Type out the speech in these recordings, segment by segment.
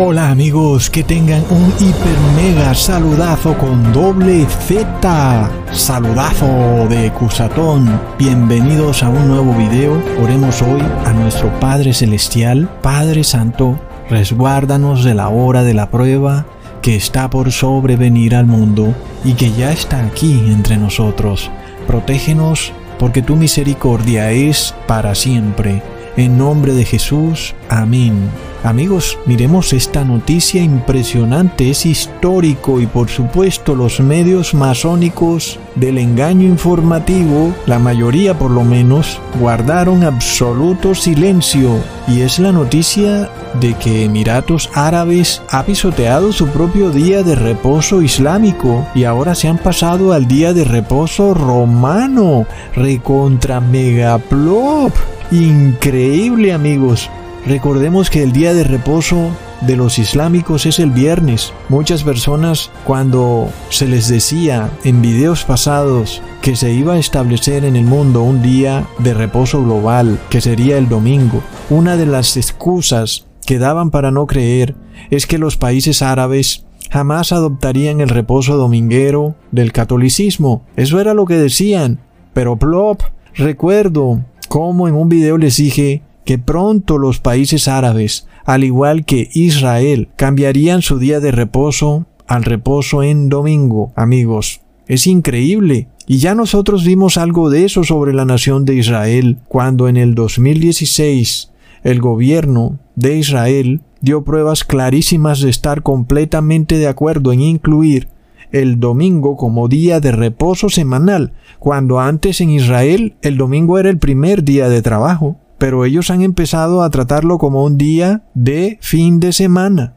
Hola amigos, que tengan un hiper mega saludazo con doble Z. Saludazo de Cusatón. Bienvenidos a un nuevo video. Oremos hoy a nuestro Padre Celestial, Padre Santo, resguárdanos de la hora de la prueba que está por sobrevenir al mundo y que ya está aquí entre nosotros. Protégenos porque tu misericordia es para siempre. En nombre de Jesús, amén. Amigos, miremos esta noticia impresionante, es histórico y por supuesto los medios masónicos del engaño informativo, la mayoría por lo menos, guardaron absoluto silencio y es la noticia de que Emiratos Árabes ha pisoteado su propio día de reposo islámico y ahora se han pasado al día de reposo romano, recontra megaplop. Increíble amigos. Recordemos que el día de reposo de los islámicos es el viernes. Muchas personas cuando se les decía en videos pasados que se iba a establecer en el mundo un día de reposo global, que sería el domingo, una de las excusas que daban para no creer es que los países árabes jamás adoptarían el reposo dominguero del catolicismo. Eso era lo que decían. Pero plop, recuerdo cómo en un video les dije que pronto los países árabes, al igual que Israel, cambiarían su día de reposo al reposo en domingo, amigos. Es increíble. Y ya nosotros vimos algo de eso sobre la nación de Israel cuando en el 2016 el gobierno de Israel dio pruebas clarísimas de estar completamente de acuerdo en incluir el domingo como día de reposo semanal, cuando antes en Israel el domingo era el primer día de trabajo pero ellos han empezado a tratarlo como un día de fin de semana,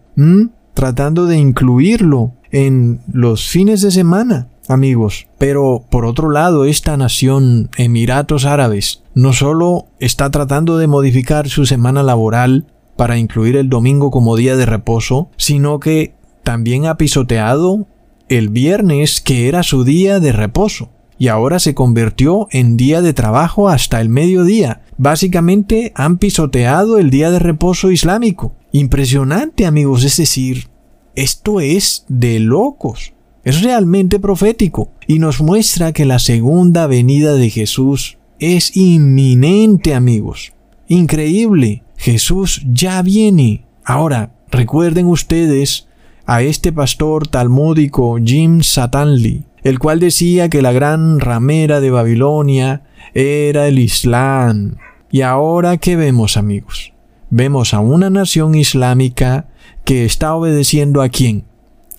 tratando de incluirlo en los fines de semana, amigos. Pero por otro lado, esta nación, Emiratos Árabes, no solo está tratando de modificar su semana laboral para incluir el domingo como día de reposo, sino que también ha pisoteado el viernes que era su día de reposo y ahora se convirtió en día de trabajo hasta el mediodía. Básicamente han pisoteado el día de reposo islámico. Impresionante amigos, es decir, esto es de locos. Es realmente profético y nos muestra que la segunda venida de Jesús es inminente amigos. Increíble. Jesús ya viene. Ahora, recuerden ustedes a este pastor talmúdico Jim Satanli, el cual decía que la gran ramera de Babilonia era el Islam. Y ahora, ¿qué vemos, amigos? Vemos a una nación islámica que está obedeciendo a quién?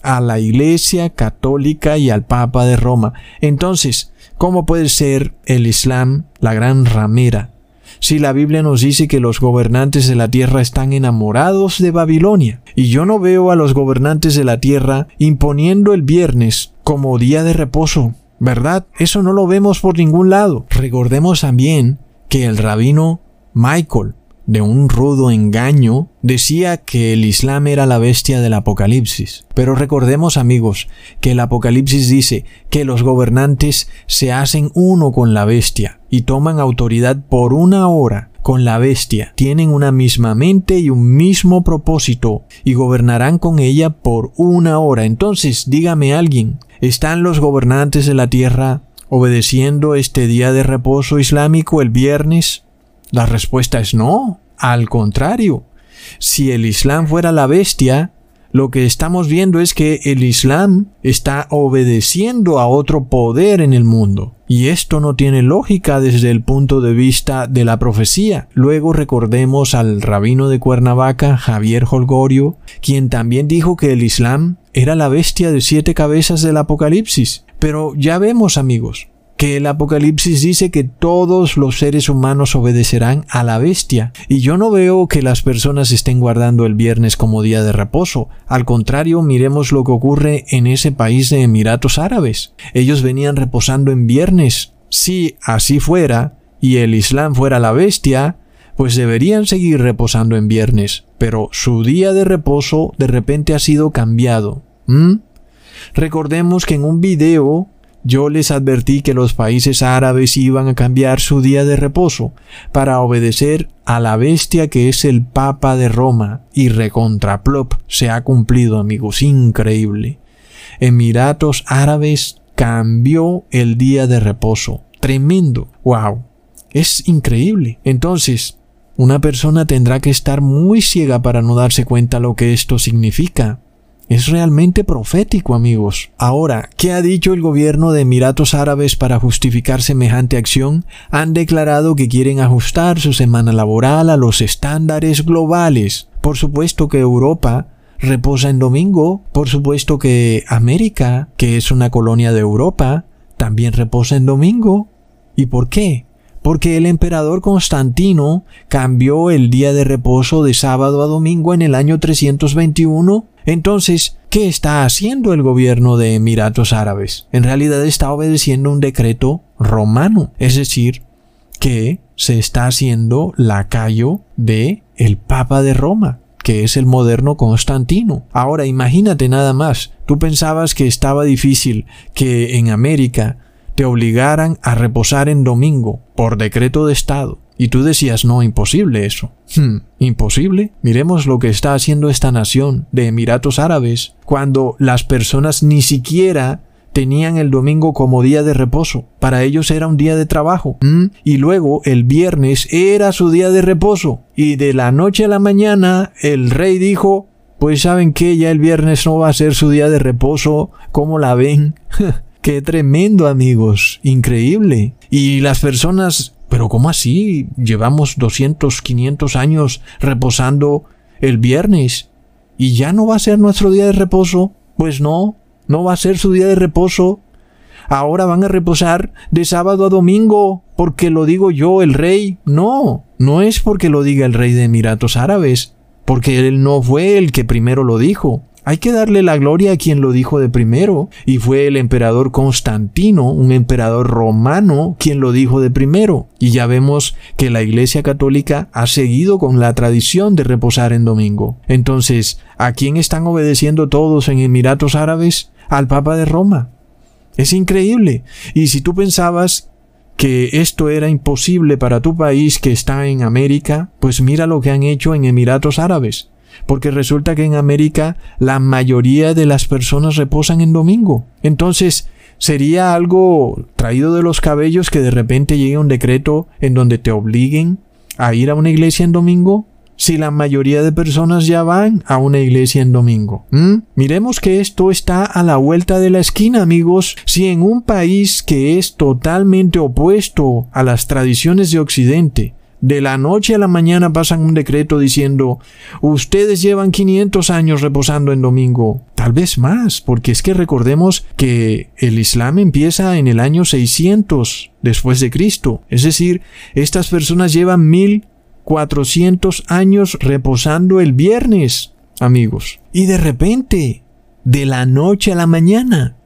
A la Iglesia Católica y al Papa de Roma. Entonces, ¿cómo puede ser el Islam la gran ramera? Si la Biblia nos dice que los gobernantes de la tierra están enamorados de Babilonia? Y yo no veo a los gobernantes de la tierra imponiendo el viernes como día de reposo, ¿verdad? Eso no lo vemos por ningún lado. Recordemos también que el rabino Michael, de un rudo engaño, decía que el Islam era la bestia del Apocalipsis. Pero recordemos amigos que el Apocalipsis dice que los gobernantes se hacen uno con la bestia y toman autoridad por una hora con la bestia, tienen una misma mente y un mismo propósito, y gobernarán con ella por una hora. Entonces, dígame alguien, ¿están los gobernantes de la tierra obedeciendo este día de reposo islámico el viernes? La respuesta es no, al contrario. Si el Islam fuera la bestia, lo que estamos viendo es que el Islam está obedeciendo a otro poder en el mundo. Y esto no tiene lógica desde el punto de vista de la profecía. Luego recordemos al rabino de Cuernavaca, Javier Holgorio, quien también dijo que el Islam era la bestia de siete cabezas del Apocalipsis. Pero ya vemos amigos, que el Apocalipsis dice que todos los seres humanos obedecerán a la bestia. Y yo no veo que las personas estén guardando el viernes como día de reposo. Al contrario, miremos lo que ocurre en ese país de Emiratos Árabes. Ellos venían reposando en viernes. Si así fuera, y el Islam fuera la bestia, pues deberían seguir reposando en viernes. Pero su día de reposo de repente ha sido cambiado. ¿Mm? Recordemos que en un video yo les advertí que los países árabes iban a cambiar su día de reposo para obedecer a la bestia que es el Papa de Roma y recontraplop se ha cumplido amigos, increíble. Emiratos Árabes cambió el día de reposo. Tremendo. Wow. Es increíble. Entonces, una persona tendrá que estar muy ciega para no darse cuenta lo que esto significa. Es realmente profético, amigos. Ahora, ¿qué ha dicho el gobierno de Emiratos Árabes para justificar semejante acción? Han declarado que quieren ajustar su semana laboral a los estándares globales. Por supuesto que Europa reposa en domingo. Por supuesto que América, que es una colonia de Europa, también reposa en domingo. ¿Y por qué? Porque el emperador Constantino cambió el día de reposo de sábado a domingo en el año 321 entonces, ¿qué está haciendo el gobierno de Emiratos Árabes? En realidad está obedeciendo un decreto romano, es decir, que se está haciendo lacayo de el Papa de Roma que es el moderno Constantino. Ahora imagínate nada más, tú pensabas que estaba difícil que en América te obligaran a reposar en domingo por decreto de Estado. Y tú decías, no, imposible eso. Hmm, imposible. Miremos lo que está haciendo esta nación de Emiratos Árabes, cuando las personas ni siquiera tenían el domingo como día de reposo. Para ellos era un día de trabajo. Hmm, y luego el viernes era su día de reposo. Y de la noche a la mañana el rey dijo, pues saben que ya el viernes no va a ser su día de reposo. ¿Cómo la ven? Qué tremendo amigos. Increíble. Y las personas pero ¿cómo así? Llevamos 200, 500 años reposando el viernes y ya no va a ser nuestro día de reposo. Pues no, no va a ser su día de reposo. Ahora van a reposar de sábado a domingo porque lo digo yo, el rey. No, no es porque lo diga el rey de Emiratos Árabes, porque él no fue el que primero lo dijo. Hay que darle la gloria a quien lo dijo de primero, y fue el emperador Constantino, un emperador romano, quien lo dijo de primero. Y ya vemos que la Iglesia Católica ha seguido con la tradición de reposar en domingo. Entonces, ¿a quién están obedeciendo todos en Emiratos Árabes? Al Papa de Roma. Es increíble. Y si tú pensabas que esto era imposible para tu país que está en América, pues mira lo que han hecho en Emiratos Árabes porque resulta que en América la mayoría de las personas reposan en domingo. Entonces, sería algo traído de los cabellos que de repente llegue un decreto en donde te obliguen a ir a una iglesia en domingo si la mayoría de personas ya van a una iglesia en domingo. Miremos que esto está a la vuelta de la esquina, amigos. Si en un país que es totalmente opuesto a las tradiciones de Occidente, de la noche a la mañana pasan un decreto diciendo, ustedes llevan 500 años reposando en domingo. Tal vez más, porque es que recordemos que el Islam empieza en el año 600 después de Cristo. Es decir, estas personas llevan 1400 años reposando el viernes, amigos. Y de repente, de la noche a la mañana,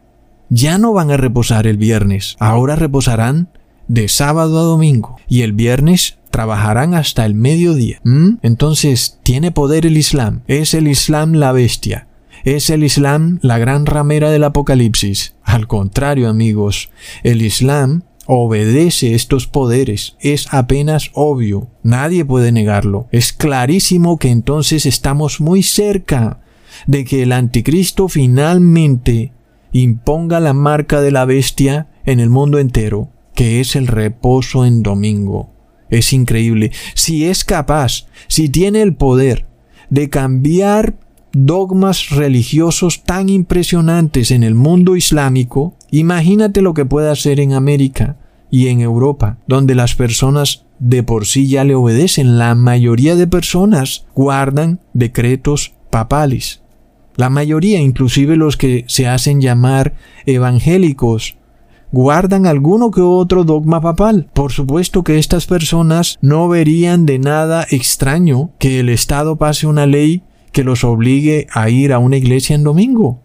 ya no van a reposar el viernes. Ahora reposarán de sábado a domingo. Y el viernes trabajarán hasta el mediodía. ¿Mm? Entonces, ¿tiene poder el Islam? ¿Es el Islam la bestia? ¿Es el Islam la gran ramera del Apocalipsis? Al contrario, amigos, el Islam obedece estos poderes. Es apenas obvio. Nadie puede negarlo. Es clarísimo que entonces estamos muy cerca de que el anticristo finalmente imponga la marca de la bestia en el mundo entero, que es el reposo en domingo. Es increíble. Si es capaz, si tiene el poder de cambiar dogmas religiosos tan impresionantes en el mundo islámico, imagínate lo que puede hacer en América y en Europa, donde las personas de por sí ya le obedecen. La mayoría de personas guardan decretos papales. La mayoría, inclusive los que se hacen llamar evangélicos, guardan alguno que otro dogma papal. Por supuesto que estas personas no verían de nada extraño que el Estado pase una ley que los obligue a ir a una iglesia en domingo.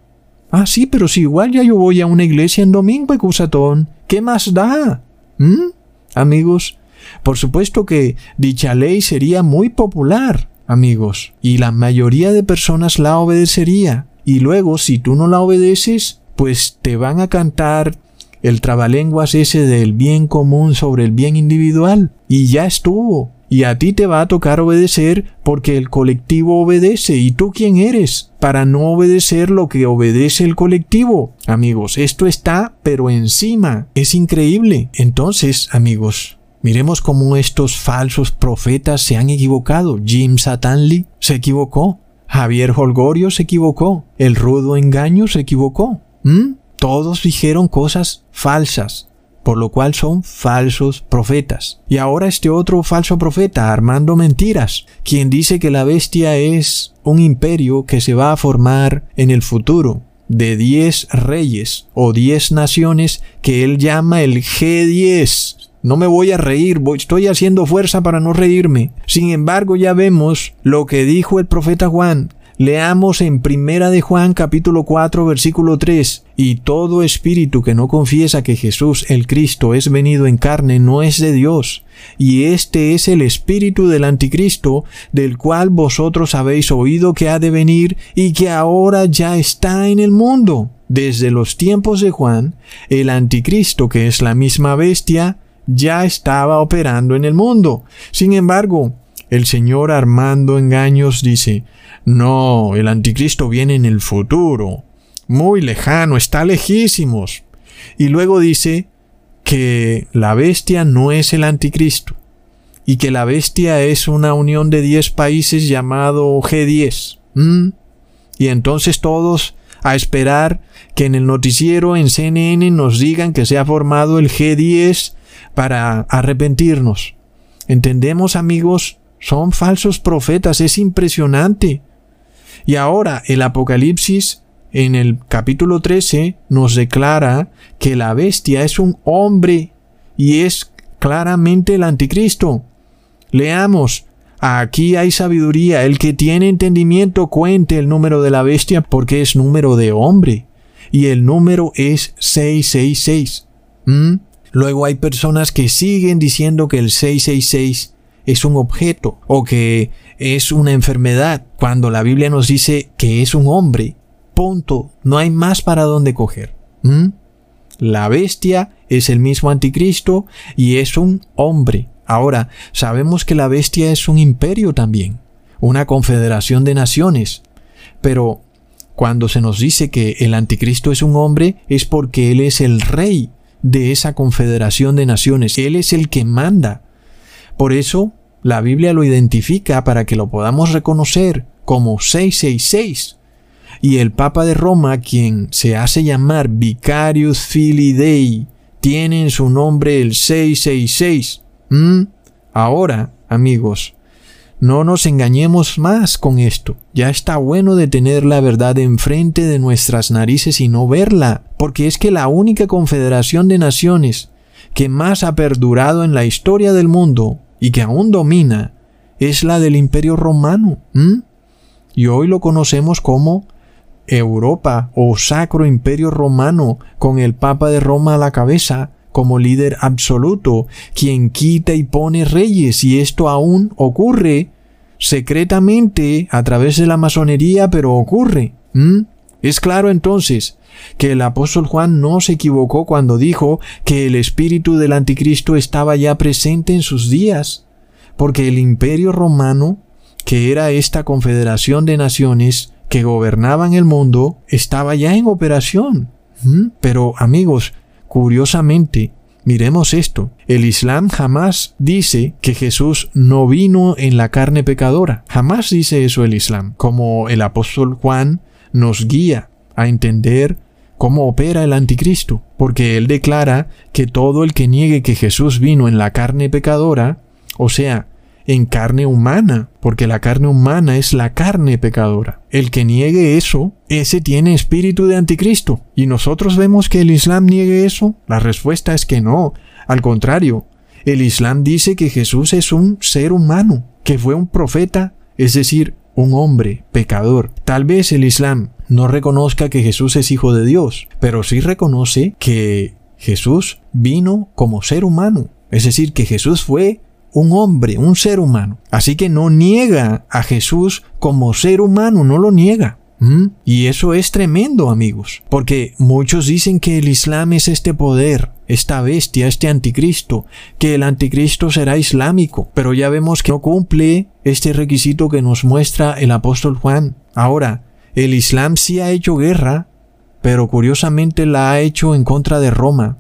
Ah, sí, pero si igual ya yo voy a una iglesia en domingo, Ecusatón, ¿qué más da? ¿Mm? Amigos, por supuesto que dicha ley sería muy popular, amigos, y la mayoría de personas la obedecería. Y luego, si tú no la obedeces, pues te van a cantar el trabalenguas ese del bien común sobre el bien individual. Y ya estuvo. Y a ti te va a tocar obedecer porque el colectivo obedece. ¿Y tú quién eres? Para no obedecer lo que obedece el colectivo. Amigos, esto está pero encima. Es increíble. Entonces, amigos, miremos cómo estos falsos profetas se han equivocado. Jim Satanli se equivocó. Javier Holgorio se equivocó. El rudo engaño se equivocó. ¿Mm? Todos dijeron cosas falsas, por lo cual son falsos profetas. Y ahora este otro falso profeta, Armando Mentiras, quien dice que la bestia es un imperio que se va a formar en el futuro de 10 reyes o 10 naciones que él llama el G10. No me voy a reír, estoy haciendo fuerza para no reírme. Sin embargo, ya vemos lo que dijo el profeta Juan. Leamos en Primera de Juan capítulo 4 versículo 3. Y todo espíritu que no confiesa que Jesús el Cristo es venido en carne no es de Dios. Y este es el espíritu del anticristo, del cual vosotros habéis oído que ha de venir y que ahora ya está en el mundo. Desde los tiempos de Juan, el anticristo, que es la misma bestia, ya estaba operando en el mundo. Sin embargo, el señor Armando Engaños dice, no, el anticristo viene en el futuro, muy lejano, está lejísimos. Y luego dice que la bestia no es el anticristo y que la bestia es una unión de 10 países llamado G10. Y entonces todos a esperar que en el noticiero en CNN nos digan que se ha formado el G10 para arrepentirnos. Entendemos amigos, son falsos profetas, es impresionante. Y ahora el Apocalipsis en el capítulo 13 nos declara que la bestia es un hombre y es claramente el anticristo. Leamos, aquí hay sabiduría, el que tiene entendimiento cuente el número de la bestia porque es número de hombre y el número es 666. ¿Mm? Luego hay personas que siguen diciendo que el 666 es un objeto o que es una enfermedad cuando la Biblia nos dice que es un hombre. Punto. No hay más para dónde coger. ¿Mm? La bestia es el mismo anticristo y es un hombre. Ahora, sabemos que la bestia es un imperio también, una confederación de naciones. Pero cuando se nos dice que el anticristo es un hombre es porque él es el rey de esa confederación de naciones. Él es el que manda. Por eso, la Biblia lo identifica para que lo podamos reconocer como 666. Y el Papa de Roma, quien se hace llamar Vicarius Filii Dei, tiene en su nombre el 666. ¿Mm? Ahora, amigos, no nos engañemos más con esto. Ya está bueno de tener la verdad enfrente de nuestras narices y no verla, porque es que la única confederación de naciones que más ha perdurado en la historia del mundo y que aún domina es la del Imperio Romano. Y hoy lo conocemos como Europa o Sacro Imperio Romano, con el Papa de Roma a la cabeza, como líder absoluto, quien quita y pone reyes, y esto aún ocurre secretamente a través de la masonería, pero ocurre. Es claro entonces que el apóstol Juan no se equivocó cuando dijo que el espíritu del anticristo estaba ya presente en sus días, porque el imperio romano, que era esta confederación de naciones que gobernaban el mundo, estaba ya en operación. Pero amigos, Curiosamente, miremos esto, el Islam jamás dice que Jesús no vino en la carne pecadora, jamás dice eso el Islam, como el apóstol Juan nos guía a entender cómo opera el anticristo, porque él declara que todo el que niegue que Jesús vino en la carne pecadora, o sea, en carne humana, porque la carne humana es la carne pecadora. El que niegue eso, ese tiene espíritu de anticristo. ¿Y nosotros vemos que el Islam niegue eso? La respuesta es que no. Al contrario, el Islam dice que Jesús es un ser humano, que fue un profeta, es decir, un hombre pecador. Tal vez el Islam no reconozca que Jesús es hijo de Dios, pero sí reconoce que Jesús vino como ser humano. Es decir, que Jesús fue un hombre, un ser humano. Así que no niega a Jesús como ser humano, no lo niega. ¿Mm? Y eso es tremendo, amigos, porque muchos dicen que el Islam es este poder, esta bestia, este anticristo, que el anticristo será islámico, pero ya vemos que no cumple este requisito que nos muestra el apóstol Juan. Ahora, el Islam sí ha hecho guerra, pero curiosamente la ha hecho en contra de Roma,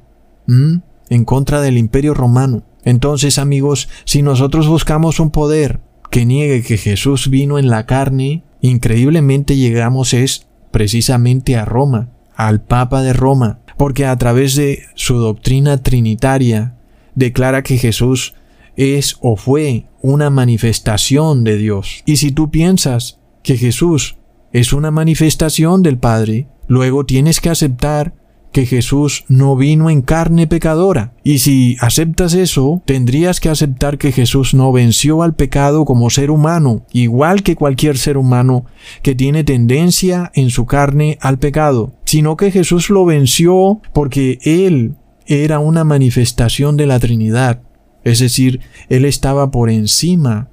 en contra del imperio romano. Entonces, amigos, si nosotros buscamos un poder que niegue que Jesús vino en la carne, increíblemente llegamos es precisamente a Roma, al Papa de Roma, porque a través de su doctrina trinitaria declara que Jesús es o fue una manifestación de Dios. Y si tú piensas que Jesús es una manifestación del Padre, luego tienes que aceptar que Jesús no vino en carne pecadora. Y si aceptas eso, tendrías que aceptar que Jesús no venció al pecado como ser humano, igual que cualquier ser humano que tiene tendencia en su carne al pecado, sino que Jesús lo venció porque Él era una manifestación de la Trinidad. Es decir, Él estaba por encima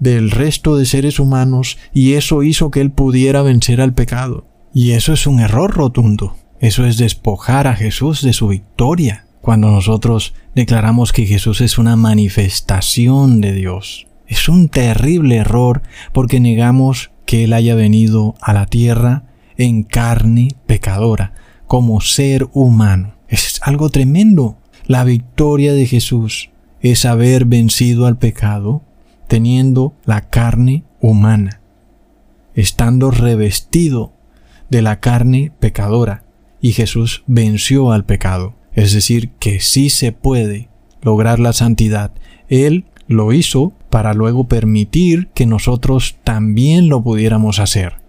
del resto de seres humanos y eso hizo que Él pudiera vencer al pecado. Y eso es un error rotundo. Eso es despojar a Jesús de su victoria cuando nosotros declaramos que Jesús es una manifestación de Dios. Es un terrible error porque negamos que Él haya venido a la tierra en carne pecadora, como ser humano. Es algo tremendo. La victoria de Jesús es haber vencido al pecado teniendo la carne humana, estando revestido de la carne pecadora y Jesús venció al pecado. Es decir, que sí se puede lograr la santidad. Él lo hizo para luego permitir que nosotros también lo pudiéramos hacer.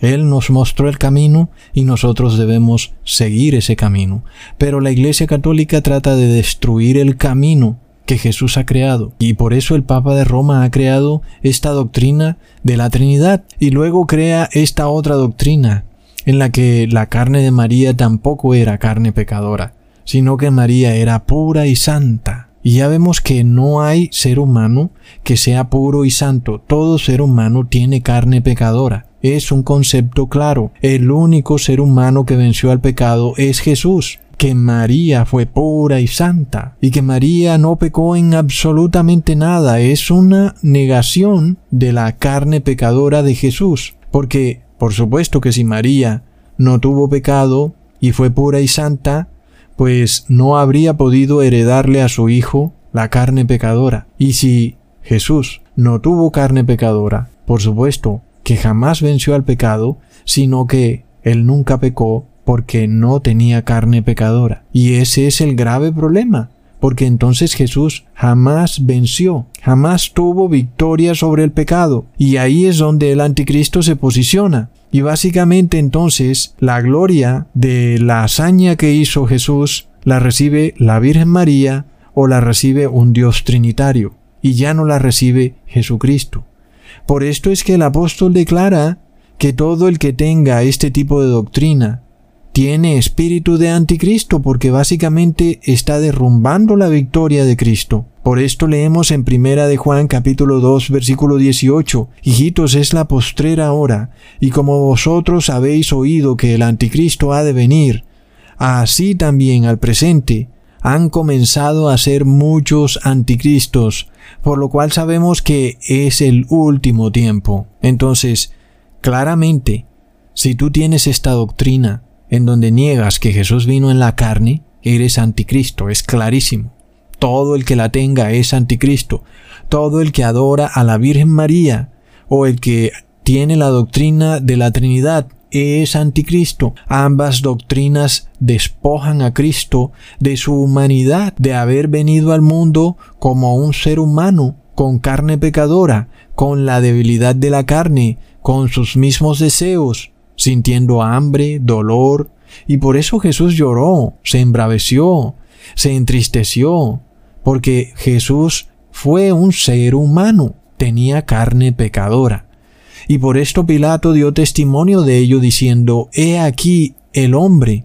Él nos mostró el camino y nosotros debemos seguir ese camino. Pero la Iglesia Católica trata de destruir el camino que Jesús ha creado. Y por eso el Papa de Roma ha creado esta doctrina de la Trinidad y luego crea esta otra doctrina en la que la carne de María tampoco era carne pecadora, sino que María era pura y santa. Y ya vemos que no hay ser humano que sea puro y santo. Todo ser humano tiene carne pecadora. Es un concepto claro. El único ser humano que venció al pecado es Jesús que María fue pura y santa y que María no pecó en absolutamente nada es una negación de la carne pecadora de Jesús. Porque por supuesto que si María no tuvo pecado y fue pura y santa, pues no habría podido heredarle a su hijo la carne pecadora. Y si Jesús no tuvo carne pecadora, por supuesto que jamás venció al pecado, sino que él nunca pecó porque no tenía carne pecadora. Y ese es el grave problema, porque entonces Jesús jamás venció, jamás tuvo victoria sobre el pecado, y ahí es donde el anticristo se posiciona. Y básicamente entonces la gloria de la hazaña que hizo Jesús la recibe la Virgen María o la recibe un Dios trinitario, y ya no la recibe Jesucristo. Por esto es que el apóstol declara que todo el que tenga este tipo de doctrina, tiene espíritu de anticristo porque básicamente está derrumbando la victoria de Cristo. Por esto leemos en Primera de Juan capítulo 2 versículo 18, Hijitos es la postrera hora, y como vosotros habéis oído que el anticristo ha de venir, así también al presente han comenzado a ser muchos anticristos, por lo cual sabemos que es el último tiempo. Entonces, claramente, si tú tienes esta doctrina, en donde niegas que Jesús vino en la carne, eres anticristo, es clarísimo. Todo el que la tenga es anticristo. Todo el que adora a la Virgen María o el que tiene la doctrina de la Trinidad es anticristo. Ambas doctrinas despojan a Cristo de su humanidad, de haber venido al mundo como un ser humano, con carne pecadora, con la debilidad de la carne, con sus mismos deseos, sintiendo hambre, dolor, y por eso Jesús lloró, se embraveció, se entristeció, porque Jesús fue un ser humano, tenía carne pecadora. Y por esto Pilato dio testimonio de ello diciendo, He aquí el hombre.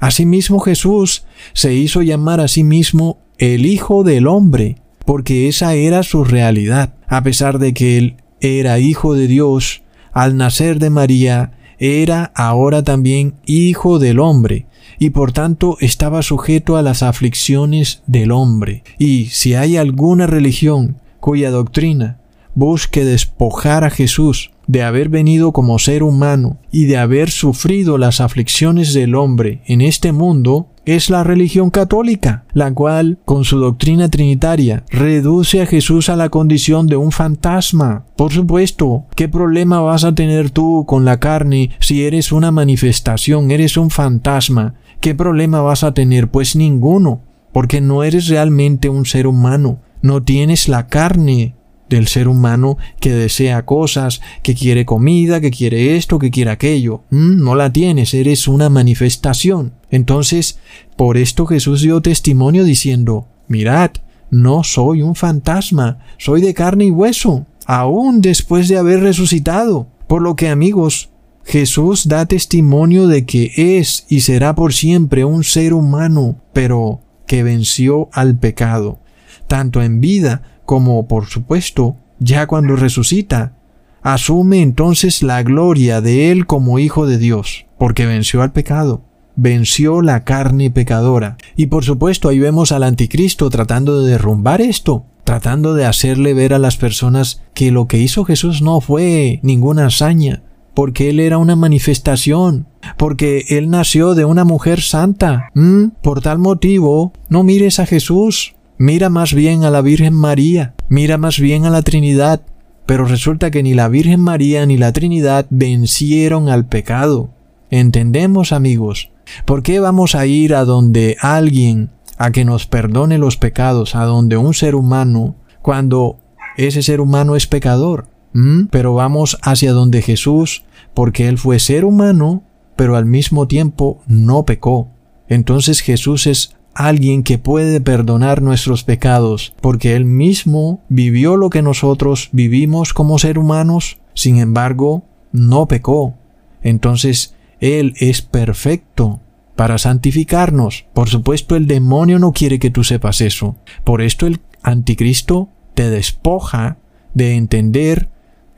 Asimismo Jesús se hizo llamar a sí mismo el Hijo del Hombre, porque esa era su realidad. A pesar de que él era Hijo de Dios, al nacer de María, era ahora también hijo del hombre, y por tanto estaba sujeto a las aflicciones del hombre. Y si hay alguna religión cuya doctrina busque despojar a Jesús de haber venido como ser humano y de haber sufrido las aflicciones del hombre en este mundo, es la religión católica, la cual, con su doctrina trinitaria, reduce a Jesús a la condición de un fantasma. Por supuesto, ¿qué problema vas a tener tú con la carne si eres una manifestación, eres un fantasma? ¿Qué problema vas a tener? Pues ninguno, porque no eres realmente un ser humano, no tienes la carne del ser humano que desea cosas, que quiere comida, que quiere esto, que quiere aquello. Mm, no la tienes, eres una manifestación. Entonces, por esto Jesús dio testimonio diciendo, mirad, no soy un fantasma, soy de carne y hueso, aún después de haber resucitado. Por lo que amigos, Jesús da testimonio de que es y será por siempre un ser humano, pero que venció al pecado, tanto en vida como por supuesto, ya cuando resucita, asume entonces la gloria de Él como Hijo de Dios, porque venció al pecado, venció la carne pecadora. Y por supuesto ahí vemos al anticristo tratando de derrumbar esto, tratando de hacerle ver a las personas que lo que hizo Jesús no fue ninguna hazaña, porque Él era una manifestación, porque Él nació de una mujer santa. ¿Mm? Por tal motivo, no mires a Jesús, Mira más bien a la Virgen María, mira más bien a la Trinidad, pero resulta que ni la Virgen María ni la Trinidad vencieron al pecado. ¿Entendemos, amigos? ¿Por qué vamos a ir a donde alguien a que nos perdone los pecados, a donde un ser humano, cuando ese ser humano es pecador? ¿Mm? Pero vamos hacia donde Jesús, porque Él fue ser humano, pero al mismo tiempo no pecó. Entonces Jesús es alguien que puede perdonar nuestros pecados, porque Él mismo vivió lo que nosotros vivimos como ser humanos, sin embargo, no pecó. Entonces, Él es perfecto para santificarnos. Por supuesto, el demonio no quiere que tú sepas eso. Por esto el anticristo te despoja de entender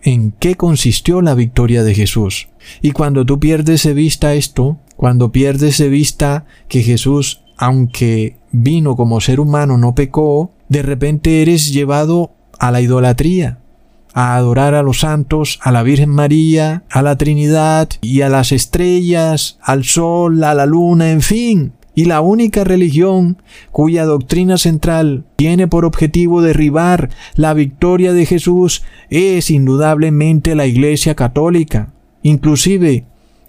en qué consistió la victoria de Jesús. Y cuando tú pierdes de vista esto, cuando pierdes de vista que Jesús aunque vino como ser humano, no pecó, de repente eres llevado a la idolatría, a adorar a los santos, a la Virgen María, a la Trinidad y a las estrellas, al sol, a la luna, en fin. Y la única religión cuya doctrina central tiene por objetivo derribar la victoria de Jesús es indudablemente la Iglesia Católica. Inclusive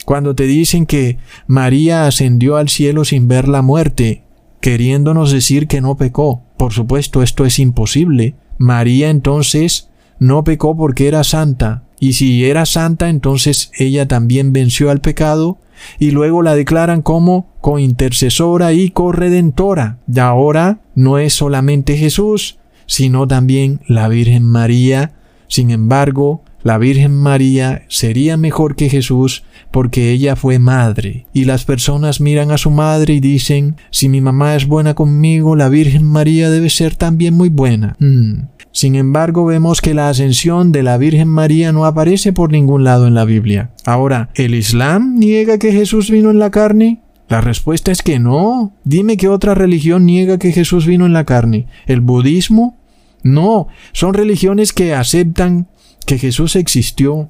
cuando te dicen que María ascendió al cielo sin ver la muerte, queriéndonos decir que no pecó. Por supuesto, esto es imposible. María entonces no pecó porque era santa, y si era santa, entonces ella también venció al pecado, y luego la declaran como cointercesora y corredentora. Y ahora no es solamente Jesús, sino también la Virgen María. Sin embargo, la Virgen María sería mejor que Jesús porque ella fue madre. Y las personas miran a su madre y dicen, si mi mamá es buena conmigo, la Virgen María debe ser también muy buena. Hmm. Sin embargo, vemos que la ascensión de la Virgen María no aparece por ningún lado en la Biblia. Ahora, ¿el Islam niega que Jesús vino en la carne? La respuesta es que no. Dime qué otra religión niega que Jesús vino en la carne. ¿El budismo? No, son religiones que aceptan que Jesús existió,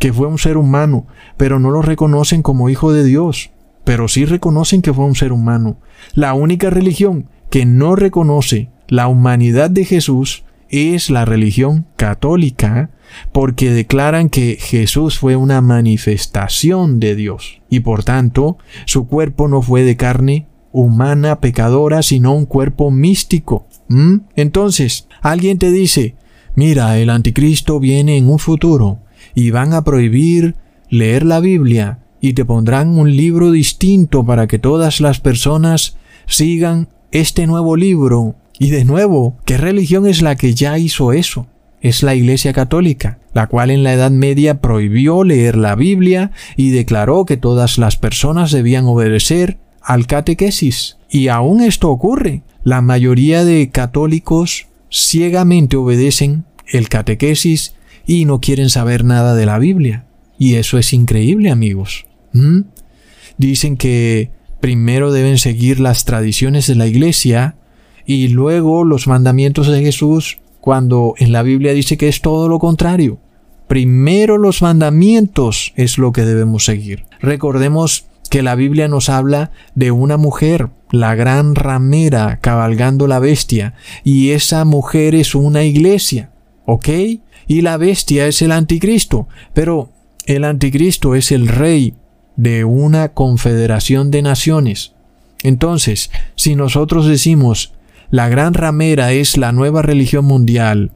que fue un ser humano, pero no lo reconocen como hijo de Dios, pero sí reconocen que fue un ser humano. La única religión que no reconoce la humanidad de Jesús es la religión católica, porque declaran que Jesús fue una manifestación de Dios, y por tanto su cuerpo no fue de carne humana pecadora, sino un cuerpo místico. ¿Mm? Entonces, alguien te dice, Mira, el anticristo viene en un futuro y van a prohibir leer la Biblia y te pondrán un libro distinto para que todas las personas sigan este nuevo libro. Y de nuevo, ¿qué religión es la que ya hizo eso? Es la Iglesia Católica, la cual en la Edad Media prohibió leer la Biblia y declaró que todas las personas debían obedecer al catequesis. Y aún esto ocurre. La mayoría de católicos ciegamente obedecen el catequesis y no quieren saber nada de la Biblia. Y eso es increíble, amigos. ¿Mm? Dicen que primero deben seguir las tradiciones de la iglesia y luego los mandamientos de Jesús, cuando en la Biblia dice que es todo lo contrario. Primero los mandamientos es lo que debemos seguir. Recordemos que la Biblia nos habla de una mujer, la gran ramera, cabalgando la bestia, y esa mujer es una iglesia, ¿ok? Y la bestia es el anticristo, pero el anticristo es el rey de una confederación de naciones. Entonces, si nosotros decimos, la gran ramera es la nueva religión mundial,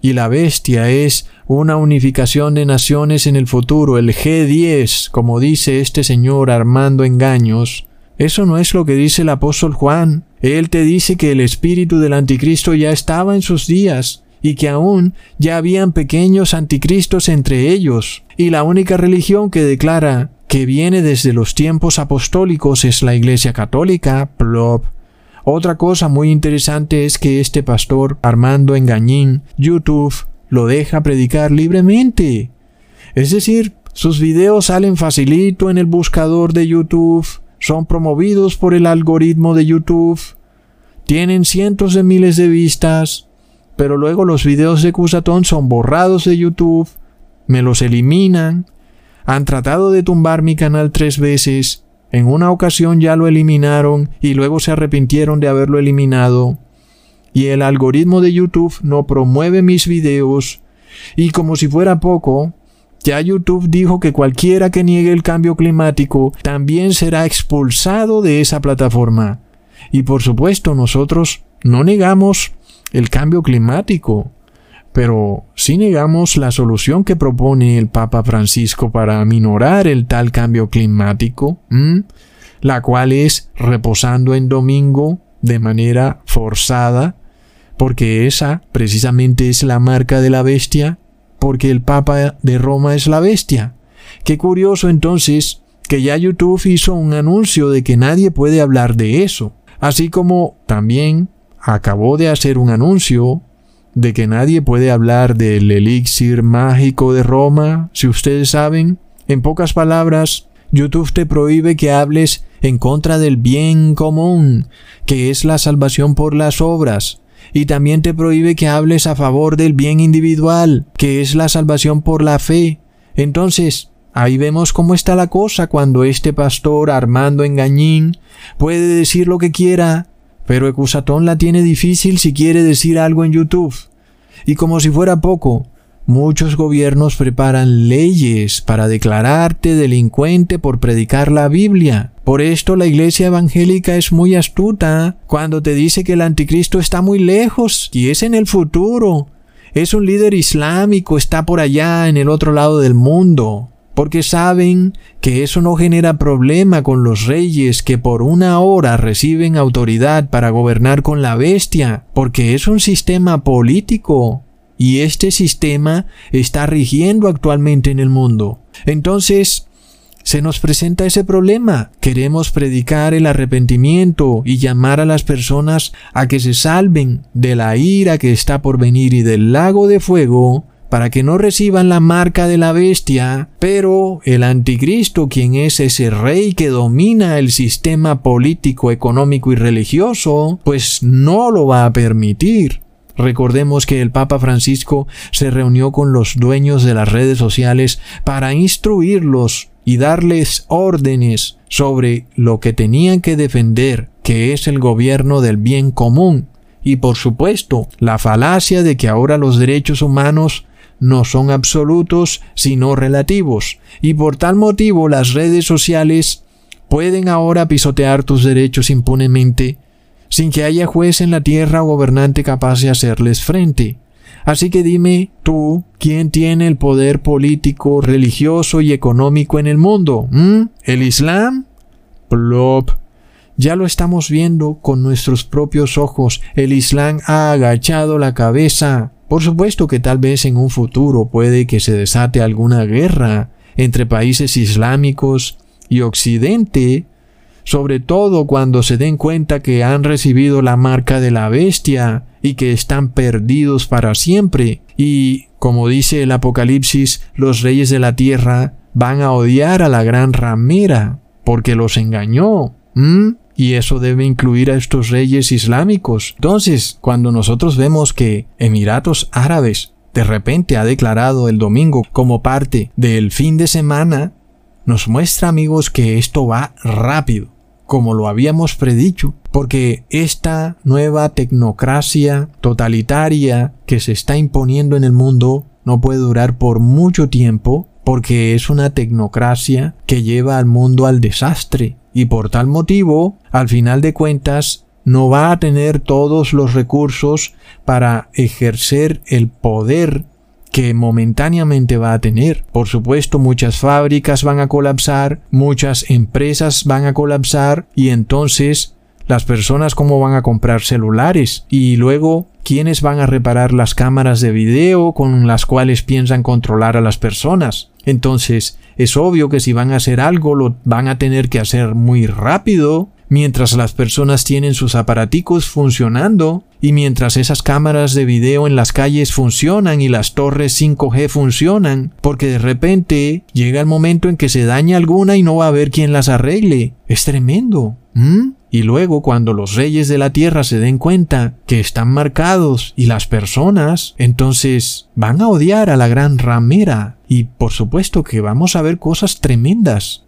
y la bestia es una unificación de naciones en el futuro, el G10, como dice este señor armando engaños, eso no es lo que dice el apóstol Juan. Él te dice que el espíritu del anticristo ya estaba en sus días y que aún ya habían pequeños anticristos entre ellos. Y la única religión que declara que viene desde los tiempos apostólicos es la Iglesia Católica, plop. Otra cosa muy interesante es que este pastor Armando Engañín, YouTube, lo deja predicar libremente. Es decir, sus videos salen facilito en el buscador de YouTube, son promovidos por el algoritmo de YouTube, tienen cientos de miles de vistas, pero luego los videos de Cusatón son borrados de YouTube, me los eliminan, han tratado de tumbar mi canal tres veces, en una ocasión ya lo eliminaron y luego se arrepintieron de haberlo eliminado. Y el algoritmo de YouTube no promueve mis videos. Y como si fuera poco, ya YouTube dijo que cualquiera que niegue el cambio climático también será expulsado de esa plataforma. Y por supuesto nosotros no negamos el cambio climático, pero sí negamos la solución que propone el Papa Francisco para aminorar el tal cambio climático, la cual es reposando en domingo de manera forzada, porque esa precisamente es la marca de la bestia, porque el Papa de Roma es la bestia. Qué curioso entonces que ya YouTube hizo un anuncio de que nadie puede hablar de eso, así como también acabó de hacer un anuncio de que nadie puede hablar del elixir mágico de Roma, si ustedes saben. En pocas palabras, YouTube te prohíbe que hables en contra del bien común, que es la salvación por las obras, y también te prohíbe que hables a favor del bien individual, que es la salvación por la fe. Entonces, ahí vemos cómo está la cosa cuando este pastor Armando Engañín puede decir lo que quiera pero Ecusatón la tiene difícil si quiere decir algo en YouTube. Y como si fuera poco, muchos gobiernos preparan leyes para declararte delincuente por predicar la Biblia. Por esto la iglesia evangélica es muy astuta cuando te dice que el anticristo está muy lejos y es en el futuro. Es un líder islámico, está por allá en el otro lado del mundo porque saben que eso no genera problema con los reyes que por una hora reciben autoridad para gobernar con la bestia, porque es un sistema político y este sistema está rigiendo actualmente en el mundo. Entonces, se nos presenta ese problema. Queremos predicar el arrepentimiento y llamar a las personas a que se salven de la ira que está por venir y del lago de fuego para que no reciban la marca de la bestia, pero el anticristo, quien es ese rey que domina el sistema político, económico y religioso, pues no lo va a permitir. Recordemos que el Papa Francisco se reunió con los dueños de las redes sociales para instruirlos y darles órdenes sobre lo que tenían que defender, que es el gobierno del bien común. Y por supuesto, la falacia de que ahora los derechos humanos no son absolutos, sino relativos, y por tal motivo las redes sociales pueden ahora pisotear tus derechos impunemente, sin que haya juez en la tierra o gobernante capaz de hacerles frente. Así que dime tú, ¿quién tiene el poder político, religioso y económico en el mundo? ¿Mm? ¿El Islam? Plop. Ya lo estamos viendo con nuestros propios ojos. El Islam ha agachado la cabeza. Por supuesto que tal vez en un futuro puede que se desate alguna guerra entre países islámicos y Occidente, sobre todo cuando se den cuenta que han recibido la marca de la bestia y que están perdidos para siempre. Y Como dice el Apocalipsis, los reyes de la tierra van a odiar a la gran ramera porque los engañó. Y eso debe incluir a estos reyes islámicos. Entonces, cuando nosotros vemos que Emiratos Árabes de repente ha declarado el domingo como parte del fin de semana, nos muestra amigos que esto va rápido, como lo habíamos predicho, porque esta nueva tecnocracia totalitaria que se está imponiendo en el mundo no puede durar por mucho tiempo, porque es una tecnocracia que lleva al mundo al desastre, y por tal motivo, al final de cuentas, no va a tener todos los recursos para ejercer el poder que momentáneamente va a tener. Por supuesto, muchas fábricas van a colapsar, muchas empresas van a colapsar y entonces las personas cómo van a comprar celulares y luego quiénes van a reparar las cámaras de video con las cuales piensan controlar a las personas. Entonces, es obvio que si van a hacer algo lo van a tener que hacer muy rápido mientras las personas tienen sus aparaticos funcionando y mientras esas cámaras de video en las calles funcionan y las torres 5G funcionan, porque de repente llega el momento en que se daña alguna y no va a haber quien las arregle. Es tremendo. Y luego cuando los reyes de la tierra se den cuenta que están marcados y las personas, entonces van a odiar a la gran ramera. Y por supuesto que vamos a ver cosas tremendas.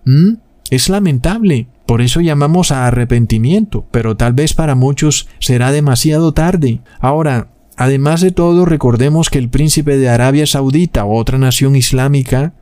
Es lamentable. Por eso llamamos a arrepentimiento, pero tal vez para muchos será demasiado tarde. Ahora, además de todo, recordemos que el príncipe de Arabia Saudita, otra nación islámica,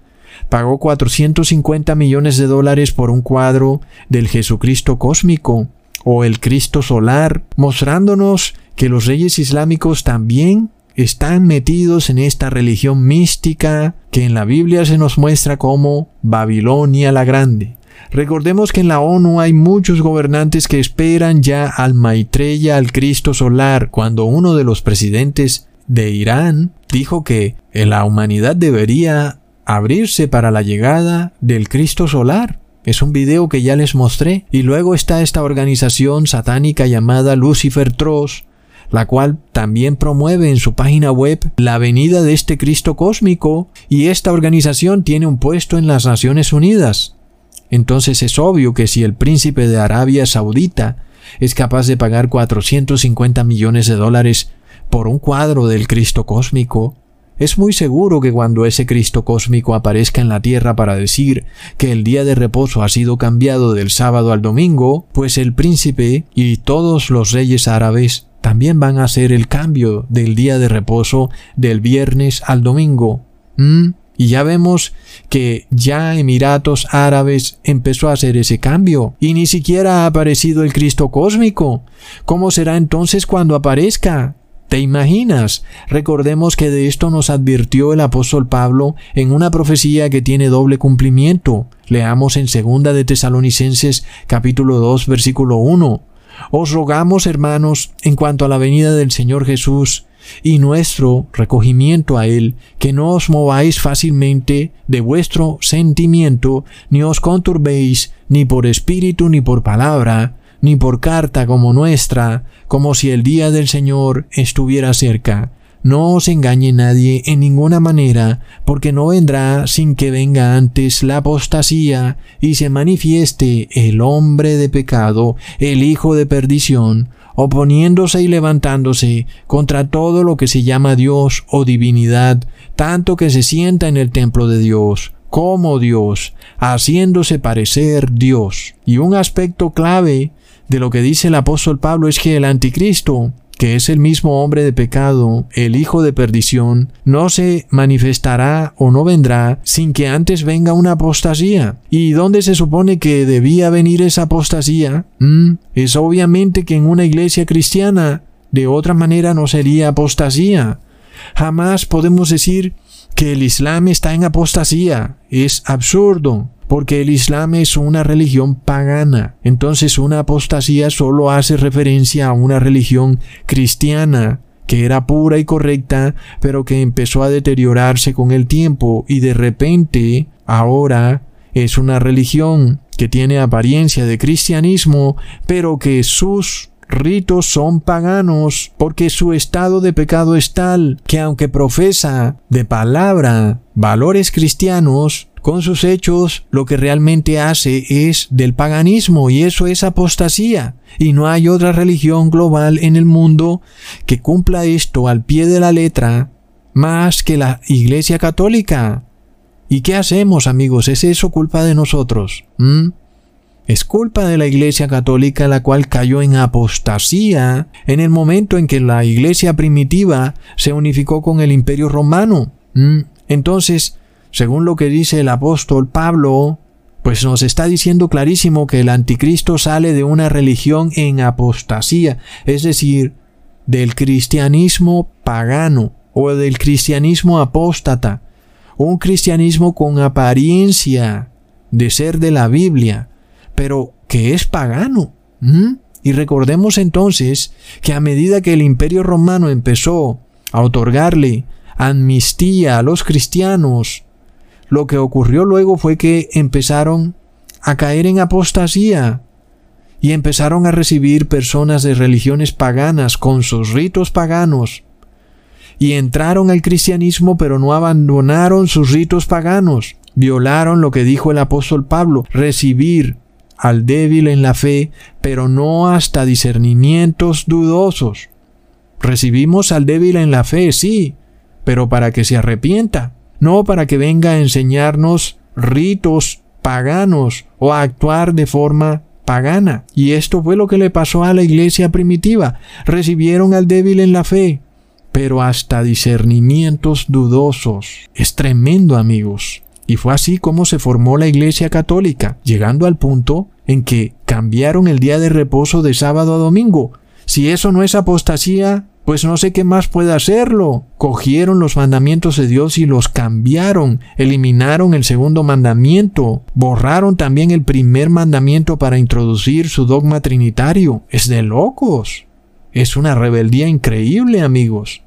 pagó 450 millones de dólares por un cuadro del Jesucristo cósmico o el Cristo solar, mostrándonos que los reyes islámicos también están metidos en esta religión mística que en la Biblia se nos muestra como Babilonia la Grande. Recordemos que en la ONU hay muchos gobernantes que esperan ya al Maitreya, al Cristo solar, cuando uno de los presidentes de Irán dijo que la humanidad debería abrirse para la llegada del Cristo solar. Es un video que ya les mostré. Y luego está esta organización satánica llamada Lucifer Tross, la cual también promueve en su página web la venida de este Cristo cósmico, y esta organización tiene un puesto en las Naciones Unidas. Entonces es obvio que si el príncipe de Arabia Saudita es capaz de pagar 450 millones de dólares por un cuadro del Cristo cósmico, es muy seguro que cuando ese Cristo cósmico aparezca en la tierra para decir que el día de reposo ha sido cambiado del sábado al domingo, pues el príncipe y todos los reyes árabes también van a hacer el cambio del día de reposo del viernes al domingo. ¿Mm? Y ya vemos que ya Emiratos Árabes empezó a hacer ese cambio y ni siquiera ha aparecido el Cristo cósmico. ¿Cómo será entonces cuando aparezca? ¿Te imaginas? Recordemos que de esto nos advirtió el apóstol Pablo en una profecía que tiene doble cumplimiento. Leamos en segunda de Tesalonicenses capítulo 2 versículo 1. Os rogamos, hermanos, en cuanto a la venida del Señor Jesús, y nuestro recogimiento a Él, que no os mováis fácilmente de vuestro sentimiento, ni os conturbéis, ni por espíritu ni por palabra, ni por carta como nuestra, como si el día del Señor estuviera cerca. No os engañe nadie en ninguna manera, porque no vendrá sin que venga antes la apostasía y se manifieste el hombre de pecado, el hijo de perdición, oponiéndose y levantándose contra todo lo que se llama Dios o divinidad, tanto que se sienta en el templo de Dios como Dios, haciéndose parecer Dios. Y un aspecto clave de lo que dice el apóstol Pablo es que el anticristo que es el mismo hombre de pecado, el hijo de perdición, no se manifestará o no vendrá sin que antes venga una apostasía. ¿Y dónde se supone que debía venir esa apostasía? Mm, es obviamente que en una iglesia cristiana, de otra manera no sería apostasía. Jamás podemos decir que el Islam está en apostasía. Es absurdo porque el Islam es una religión pagana. Entonces una apostasía solo hace referencia a una religión cristiana que era pura y correcta, pero que empezó a deteriorarse con el tiempo y de repente ahora es una religión que tiene apariencia de cristianismo, pero que sus ritos son paganos, porque su estado de pecado es tal que aunque profesa de palabra valores cristianos, con sus hechos lo que realmente hace es del paganismo y eso es apostasía. Y no hay otra religión global en el mundo que cumpla esto al pie de la letra más que la Iglesia Católica. ¿Y qué hacemos amigos? ¿Es eso culpa de nosotros? ¿Mm? Es culpa de la Iglesia Católica la cual cayó en apostasía en el momento en que la Iglesia primitiva se unificó con el Imperio Romano. ¿Mm? Entonces, según lo que dice el apóstol Pablo, pues nos está diciendo clarísimo que el anticristo sale de una religión en apostasía, es decir, del cristianismo pagano o del cristianismo apóstata, un cristianismo con apariencia de ser de la Biblia, pero que es pagano. Y recordemos entonces que a medida que el imperio romano empezó a otorgarle amnistía a los cristianos, lo que ocurrió luego fue que empezaron a caer en apostasía y empezaron a recibir personas de religiones paganas con sus ritos paganos y entraron al cristianismo pero no abandonaron sus ritos paganos. Violaron lo que dijo el apóstol Pablo, recibir al débil en la fe, pero no hasta discernimientos dudosos. Recibimos al débil en la fe, sí, pero para que se arrepienta no para que venga a enseñarnos ritos paganos o a actuar de forma pagana. Y esto fue lo que le pasó a la iglesia primitiva. Recibieron al débil en la fe, pero hasta discernimientos dudosos. Es tremendo, amigos. Y fue así como se formó la Iglesia Católica, llegando al punto en que cambiaron el día de reposo de sábado a domingo. Si eso no es apostasía, pues no sé qué más puede hacerlo. Cogieron los mandamientos de Dios y los cambiaron, eliminaron el segundo mandamiento, borraron también el primer mandamiento para introducir su dogma trinitario. Es de locos. Es una rebeldía increíble, amigos.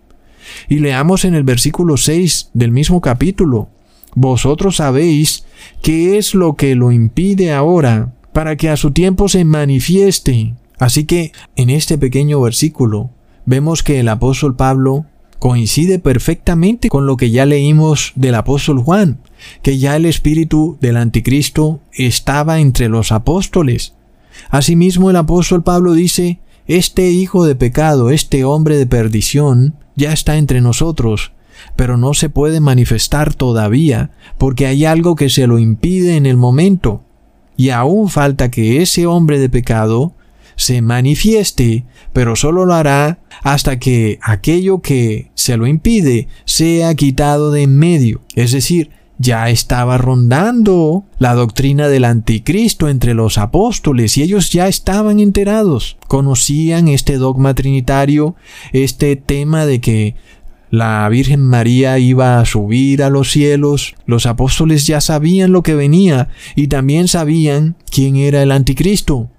Y leamos en el versículo 6 del mismo capítulo. Vosotros sabéis qué es lo que lo impide ahora, para que a su tiempo se manifieste. Así que en este pequeño versículo vemos que el apóstol Pablo coincide perfectamente con lo que ya leímos del apóstol Juan, que ya el espíritu del anticristo estaba entre los apóstoles. Asimismo el apóstol Pablo dice, este hijo de pecado, este hombre de perdición, ya está entre nosotros, pero no se puede manifestar todavía, porque hay algo que se lo impide en el momento, y aún falta que ese hombre de pecado se manifieste, pero solo lo hará hasta que aquello que se lo impide sea quitado de en medio. Es decir, ya estaba rondando la doctrina del anticristo entre los apóstoles y ellos ya estaban enterados, conocían este dogma trinitario, este tema de que la Virgen María iba a subir a los cielos, los apóstoles ya sabían lo que venía y también sabían quién era el anticristo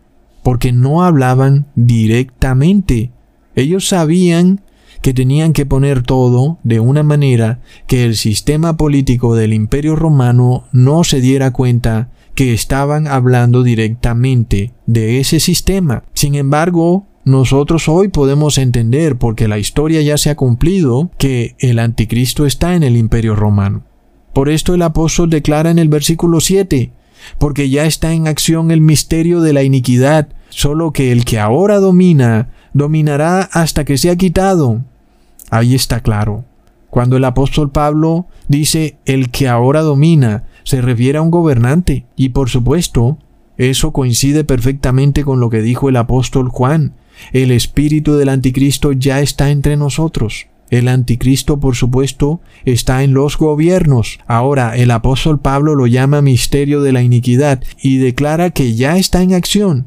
porque no hablaban directamente. Ellos sabían que tenían que poner todo de una manera que el sistema político del imperio romano no se diera cuenta que estaban hablando directamente de ese sistema. Sin embargo, nosotros hoy podemos entender, porque la historia ya se ha cumplido, que el anticristo está en el imperio romano. Por esto el apóstol declara en el versículo 7, porque ya está en acción el misterio de la iniquidad, solo que el que ahora domina, dominará hasta que sea quitado. Ahí está claro. Cuando el apóstol Pablo dice el que ahora domina, se refiere a un gobernante, y por supuesto, eso coincide perfectamente con lo que dijo el apóstol Juan. El espíritu del anticristo ya está entre nosotros. El anticristo, por supuesto, está en los gobiernos. Ahora, el apóstol Pablo lo llama misterio de la iniquidad y declara que ya está en acción.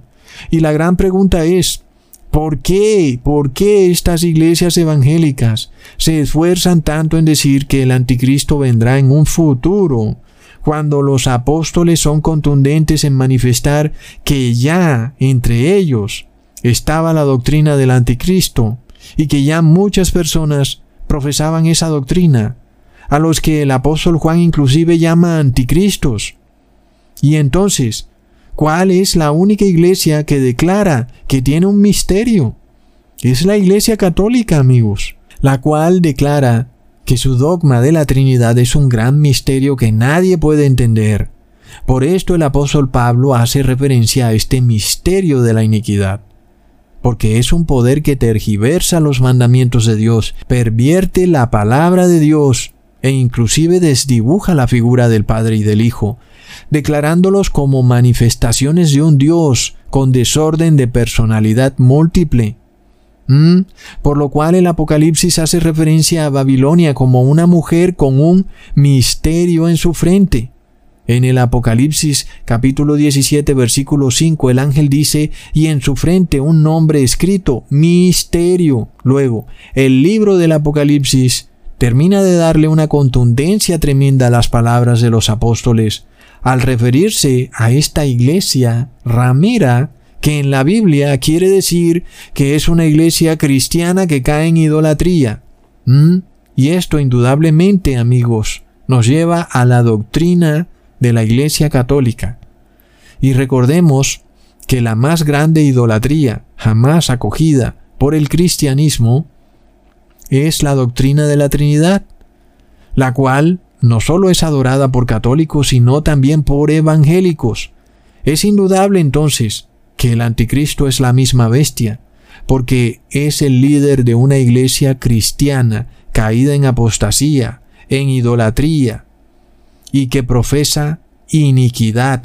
Y la gran pregunta es, ¿por qué? ¿Por qué estas iglesias evangélicas se esfuerzan tanto en decir que el anticristo vendrá en un futuro? cuando los apóstoles son contundentes en manifestar que ya entre ellos estaba la doctrina del anticristo y que ya muchas personas profesaban esa doctrina, a los que el apóstol Juan inclusive llama anticristos. Y entonces, ¿Cuál es la única iglesia que declara que tiene un misterio? Es la iglesia católica, amigos, la cual declara que su dogma de la Trinidad es un gran misterio que nadie puede entender. Por esto el apóstol Pablo hace referencia a este misterio de la iniquidad, porque es un poder que tergiversa los mandamientos de Dios, pervierte la palabra de Dios e inclusive desdibuja la figura del Padre y del Hijo, declarándolos como manifestaciones de un Dios con desorden de personalidad múltiple. ¿Mm? Por lo cual el Apocalipsis hace referencia a Babilonia como una mujer con un misterio en su frente. En el Apocalipsis capítulo 17 versículo 5 el ángel dice, y en su frente un nombre escrito, misterio. Luego, el libro del Apocalipsis termina de darle una contundencia tremenda a las palabras de los apóstoles al referirse a esta iglesia ramera que en la Biblia quiere decir que es una iglesia cristiana que cae en idolatría. ¿Mm? Y esto indudablemente, amigos, nos lleva a la doctrina de la Iglesia Católica. Y recordemos que la más grande idolatría jamás acogida por el cristianismo es la doctrina de la Trinidad, la cual no solo es adorada por católicos, sino también por evangélicos. Es indudable entonces que el anticristo es la misma bestia, porque es el líder de una iglesia cristiana caída en apostasía, en idolatría, y que profesa iniquidad,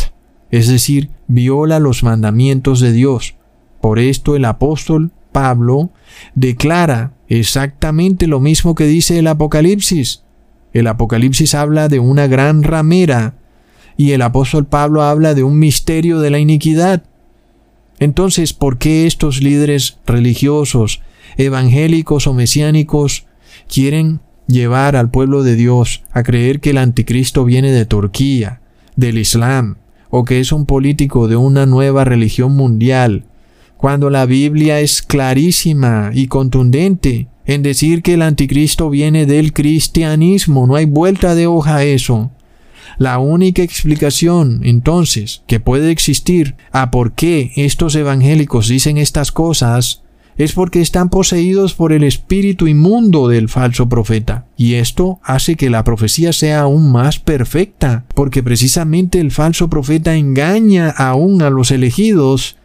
es decir, viola los mandamientos de Dios. Por esto el apóstol Pablo declara exactamente lo mismo que dice el Apocalipsis. El Apocalipsis habla de una gran ramera y el apóstol Pablo habla de un misterio de la iniquidad. Entonces, ¿por qué estos líderes religiosos, evangélicos o mesiánicos quieren llevar al pueblo de Dios a creer que el anticristo viene de Turquía, del Islam, o que es un político de una nueva religión mundial, cuando la Biblia es clarísima y contundente en decir que el anticristo viene del cristianismo, no hay vuelta de hoja a eso. La única explicación, entonces, que puede existir a por qué estos evangélicos dicen estas cosas es porque están poseídos por el espíritu inmundo del falso profeta. Y esto hace que la profecía sea aún más perfecta, porque precisamente el falso profeta engaña aún a los elegidos,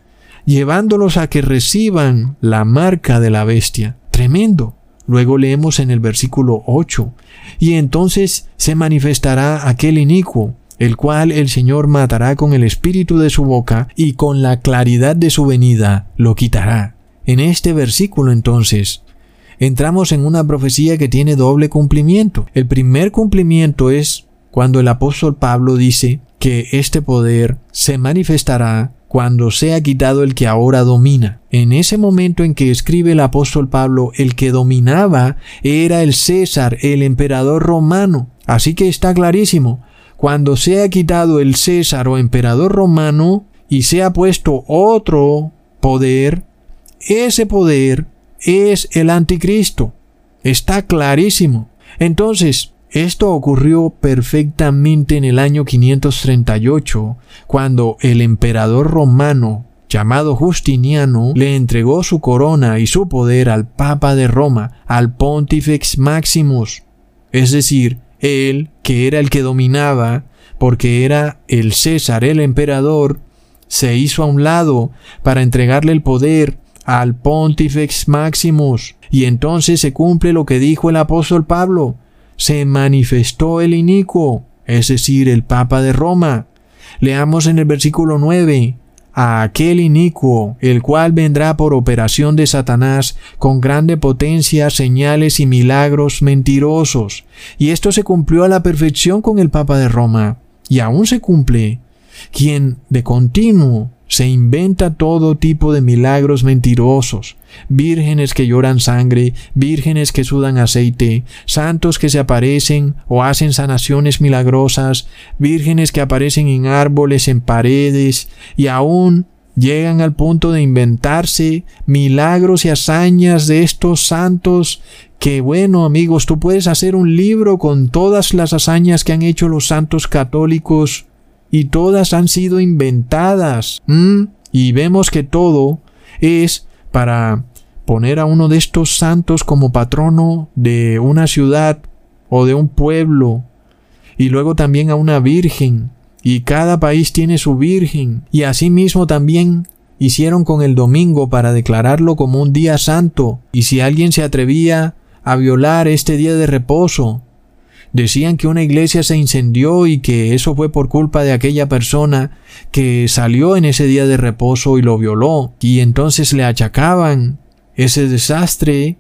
llevándolos a que reciban la marca de la bestia. Tremendo. Luego leemos en el versículo 8, y entonces se manifestará aquel inicuo, el cual el Señor matará con el espíritu de su boca y con la claridad de su venida lo quitará en este versículo entonces, entramos en una profecía que tiene doble cumplimiento. El primer cumplimiento es cuando el apóstol Pablo dice que este poder se manifestará cuando sea quitado el que ahora domina. En ese momento en que escribe el apóstol Pablo, el que dominaba era el César, el emperador romano. Así que está clarísimo, cuando sea quitado el César o emperador romano y sea puesto otro poder, ese poder es el anticristo. Está clarísimo. Entonces, esto ocurrió perfectamente en el año 538, cuando el emperador romano llamado Justiniano le entregó su corona y su poder al Papa de Roma, al Pontifex Maximus, es decir, él, que era el que dominaba, porque era el César, el emperador, se hizo a un lado para entregarle el poder al Pontifex Maximus. Y entonces se cumple lo que dijo el apóstol Pablo. Se manifestó el inicuo, es decir, el Papa de Roma. Leamos en el versículo 9 a aquel inicuo, el cual vendrá por operación de Satanás con grande potencia, señales y milagros mentirosos. Y esto se cumplió a la perfección con el Papa de Roma, y aún se cumple, quien de continuo se inventa todo tipo de milagros mentirosos, vírgenes que lloran sangre, vírgenes que sudan aceite, santos que se aparecen o hacen sanaciones milagrosas, vírgenes que aparecen en árboles, en paredes, y aún llegan al punto de inventarse milagros y hazañas de estos santos que bueno amigos, tú puedes hacer un libro con todas las hazañas que han hecho los santos católicos y todas han sido inventadas. Y vemos que todo es para poner a uno de estos santos como patrono de una ciudad o de un pueblo, y luego también a una virgen, y cada país tiene su virgen, y asimismo también hicieron con el domingo para declararlo como un día santo, y si alguien se atrevía a violar este día de reposo, decían que una iglesia se incendió y que eso fue por culpa de aquella persona que salió en ese día de reposo y lo violó, y entonces le achacaban ese desastre,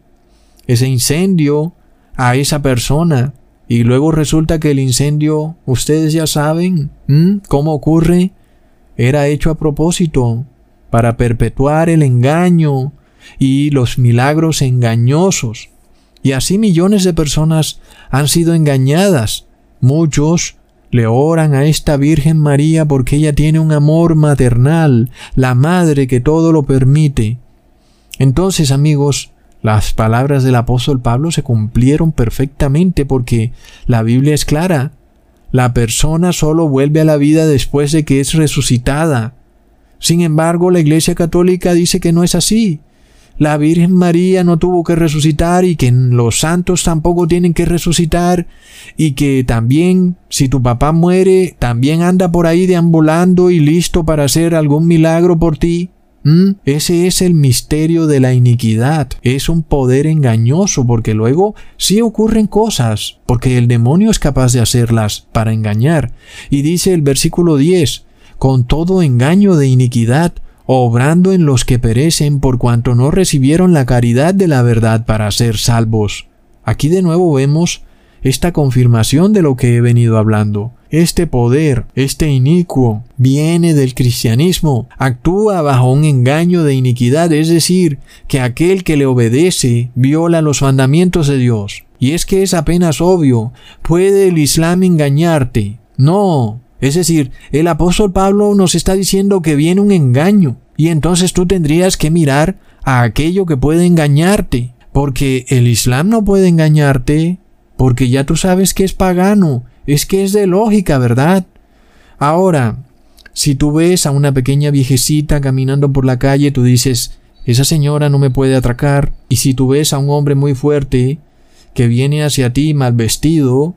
ese incendio a esa persona. Y luego resulta que el incendio, ustedes ya saben cómo ocurre, era hecho a propósito para perpetuar el engaño y los milagros engañosos. Y así millones de personas han sido engañadas. Muchos le oran a esta Virgen María porque ella tiene un amor maternal, la madre que todo lo permite. Entonces, amigos, las palabras del apóstol Pablo se cumplieron perfectamente porque la Biblia es clara. La persona solo vuelve a la vida después de que es resucitada. Sin embargo, la Iglesia Católica dice que no es así. La Virgen María no tuvo que resucitar y que los santos tampoco tienen que resucitar y que también si tu papá muere, también anda por ahí deambulando y listo para hacer algún milagro por ti. ¿Mm? Ese es el misterio de la iniquidad. Es un poder engañoso porque luego sí ocurren cosas, porque el demonio es capaz de hacerlas para engañar. Y dice el versículo 10, con todo engaño de iniquidad, obrando en los que perecen por cuanto no recibieron la caridad de la verdad para ser salvos. Aquí de nuevo vemos esta confirmación de lo que he venido hablando. Este poder, este inicuo, viene del cristianismo, actúa bajo un engaño de iniquidad, es decir, que aquel que le obedece viola los mandamientos de Dios. Y es que es apenas obvio, ¿puede el Islam engañarte? No. Es decir, el apóstol Pablo nos está diciendo que viene un engaño, y entonces tú tendrías que mirar a aquello que puede engañarte, porque el Islam no puede engañarte, porque ya tú sabes que es pagano, es que es de lógica, ¿verdad? Ahora, si tú ves a una pequeña viejecita caminando por la calle, tú dices, esa señora no me puede atracar. Y si tú ves a un hombre muy fuerte que viene hacia ti mal vestido,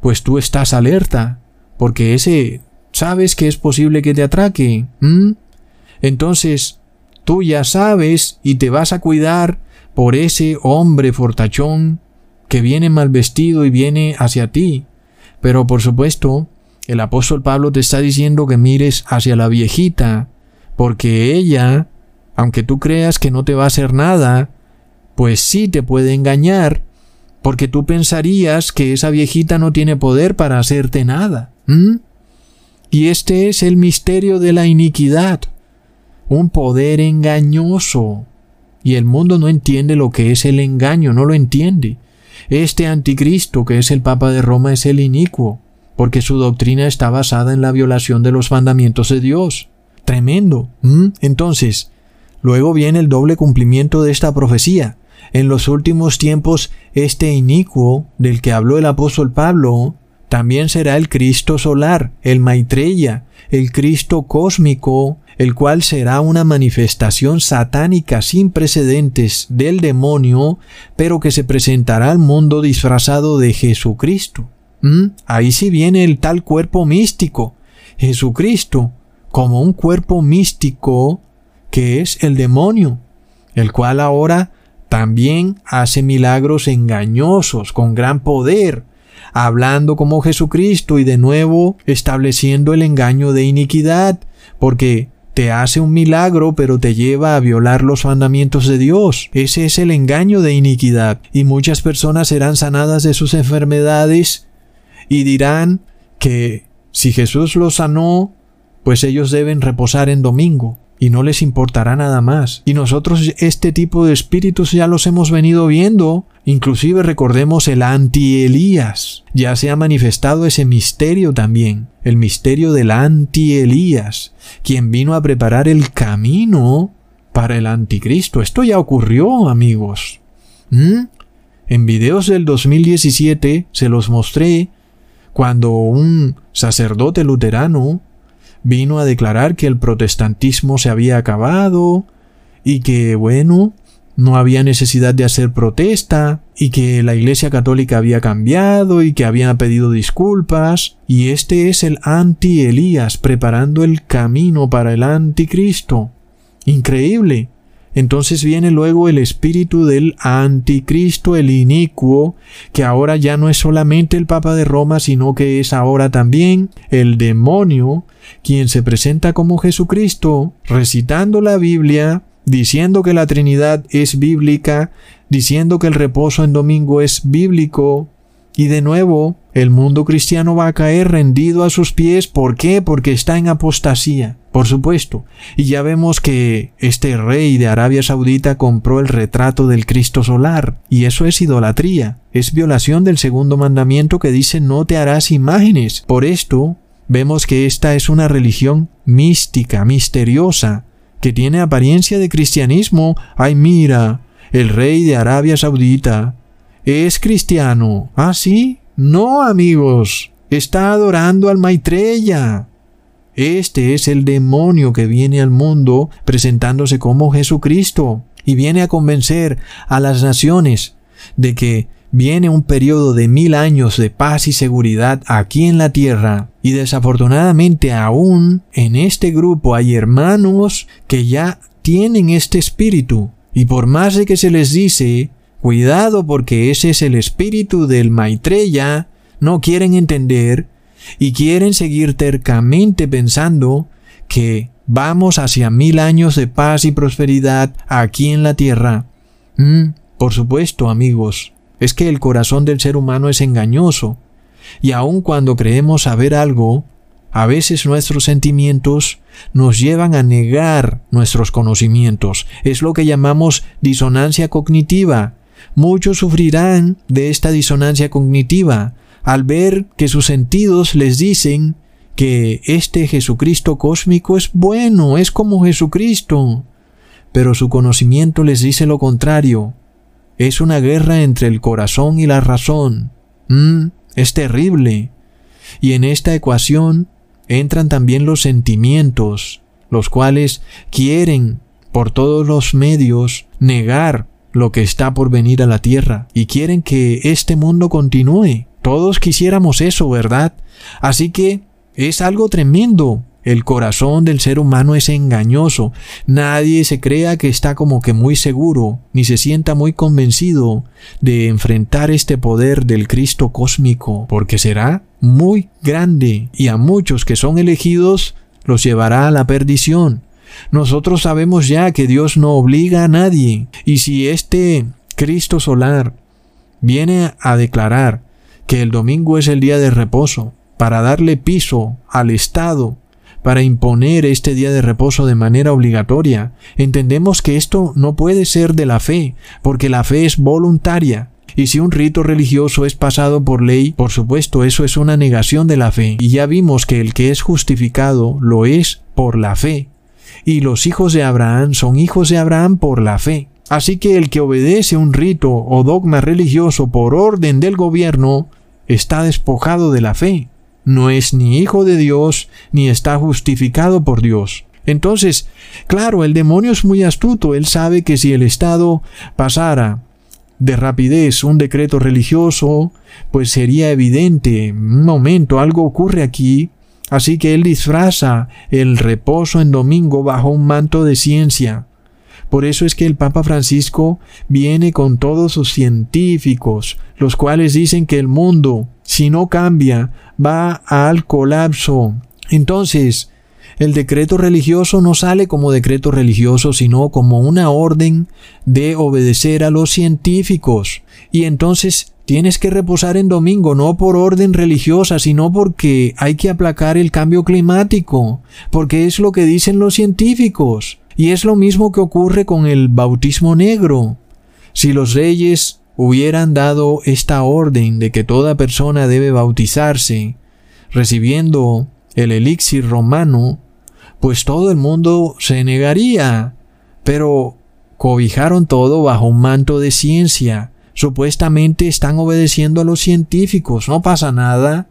pues tú estás alerta, porque ese sabes que es posible que te atraque. Entonces, tú ya sabes y te vas a cuidar por ese hombre fortachón que viene mal vestido y viene hacia ti. Pero por supuesto, el apóstol Pablo te está diciendo que mires hacia la viejita, porque ella, aunque tú creas que no te va a hacer nada, pues sí te puede engañar, porque tú pensarías que esa viejita no tiene poder para hacerte nada. Y este es el misterio de la iniquidad, un poder engañoso. Y el mundo no entiende lo que es el engaño, no lo entiende. Este anticristo, que es el Papa de Roma, es el inicuo, porque su doctrina está basada en la violación de los mandamientos de Dios. Tremendo. Entonces, luego viene el doble cumplimiento de esta profecía. En los últimos tiempos, este inicuo del que habló el apóstol Pablo, también será el Cristo solar, el Maitreya, el Cristo cósmico, el cual será una manifestación satánica sin precedentes del demonio, pero que se presentará al mundo disfrazado de Jesucristo. ¿Mm? Ahí sí viene el tal cuerpo místico, Jesucristo, como un cuerpo místico que es el demonio, el cual ahora también hace milagros engañosos con gran poder, hablando como Jesucristo y de nuevo estableciendo el engaño de iniquidad, porque te hace un milagro pero te lleva a violar los mandamientos de Dios. Ese es el engaño de iniquidad. Y muchas personas serán sanadas de sus enfermedades y dirán que si Jesús los sanó, pues ellos deben reposar en domingo y no les importará nada más. Y nosotros este tipo de espíritus ya los hemos venido viendo. Inclusive recordemos el anti-Elías. Ya se ha manifestado ese misterio también. El misterio del anti-Elías. Quien vino a preparar el camino para el anticristo. Esto ya ocurrió, amigos. ¿Mm? En videos del 2017 se los mostré cuando un sacerdote luterano vino a declarar que el protestantismo se había acabado y que, bueno, no había necesidad de hacer protesta y que la Iglesia Católica había cambiado y que había pedido disculpas y este es el anti-Elías preparando el camino para el anticristo. Increíble. Entonces viene luego el espíritu del anticristo, el inicuo, que ahora ya no es solamente el Papa de Roma, sino que es ahora también el demonio, quien se presenta como Jesucristo, recitando la Biblia, diciendo que la Trinidad es bíblica, diciendo que el reposo en domingo es bíblico, y de nuevo, el mundo cristiano va a caer rendido a sus pies. ¿Por qué? Porque está en apostasía. Por supuesto. Y ya vemos que este rey de Arabia Saudita compró el retrato del Cristo solar. Y eso es idolatría. Es violación del segundo mandamiento que dice no te harás imágenes. Por esto, vemos que esta es una religión mística, misteriosa, que tiene apariencia de cristianismo. Ay, mira, el rey de Arabia Saudita es cristiano. ¿Ah, sí? No, amigos. Está adorando al Maitreya. Este es el demonio que viene al mundo presentándose como Jesucristo y viene a convencer a las naciones de que viene un periodo de mil años de paz y seguridad aquí en la tierra y desafortunadamente aún en este grupo hay hermanos que ya tienen este espíritu y por más de que se les dice Cuidado porque ese es el espíritu del Maitreya. No quieren entender y quieren seguir tercamente pensando que vamos hacia mil años de paz y prosperidad aquí en la tierra. Mm, por supuesto, amigos, es que el corazón del ser humano es engañoso, y aun cuando creemos saber algo, a veces nuestros sentimientos nos llevan a negar nuestros conocimientos. Es lo que llamamos disonancia cognitiva, Muchos sufrirán de esta disonancia cognitiva al ver que sus sentidos les dicen que este Jesucristo cósmico es bueno, es como Jesucristo, pero su conocimiento les dice lo contrario. Es una guerra entre el corazón y la razón. Mm, es terrible. Y en esta ecuación entran también los sentimientos, los cuales quieren por todos los medios negar lo que está por venir a la tierra y quieren que este mundo continúe. Todos quisiéramos eso, ¿verdad? Así que es algo tremendo. El corazón del ser humano es engañoso. Nadie se crea que está como que muy seguro, ni se sienta muy convencido de enfrentar este poder del Cristo cósmico, porque será muy grande y a muchos que son elegidos los llevará a la perdición. Nosotros sabemos ya que Dios no obliga a nadie. Y si este Cristo solar viene a declarar que el domingo es el día de reposo, para darle piso al Estado, para imponer este día de reposo de manera obligatoria, entendemos que esto no puede ser de la fe, porque la fe es voluntaria. Y si un rito religioso es pasado por ley, por supuesto eso es una negación de la fe. Y ya vimos que el que es justificado lo es por la fe y los hijos de Abraham son hijos de Abraham por la fe. Así que el que obedece un rito o dogma religioso por orden del gobierno está despojado de la fe. No es ni hijo de Dios ni está justificado por Dios. Entonces, claro, el demonio es muy astuto. Él sabe que si el Estado pasara de rapidez un decreto religioso, pues sería evidente, un momento, algo ocurre aquí Así que él disfraza el reposo en domingo bajo un manto de ciencia. Por eso es que el Papa Francisco viene con todos sus científicos, los cuales dicen que el mundo, si no cambia, va al colapso. Entonces, el decreto religioso no sale como decreto religioso, sino como una orden de obedecer a los científicos. Y entonces Tienes que reposar en domingo no por orden religiosa, sino porque hay que aplacar el cambio climático, porque es lo que dicen los científicos. Y es lo mismo que ocurre con el bautismo negro. Si los reyes hubieran dado esta orden de que toda persona debe bautizarse, recibiendo el elixir romano, pues todo el mundo se negaría. Pero cobijaron todo bajo un manto de ciencia, Supuestamente están obedeciendo a los científicos, no pasa nada.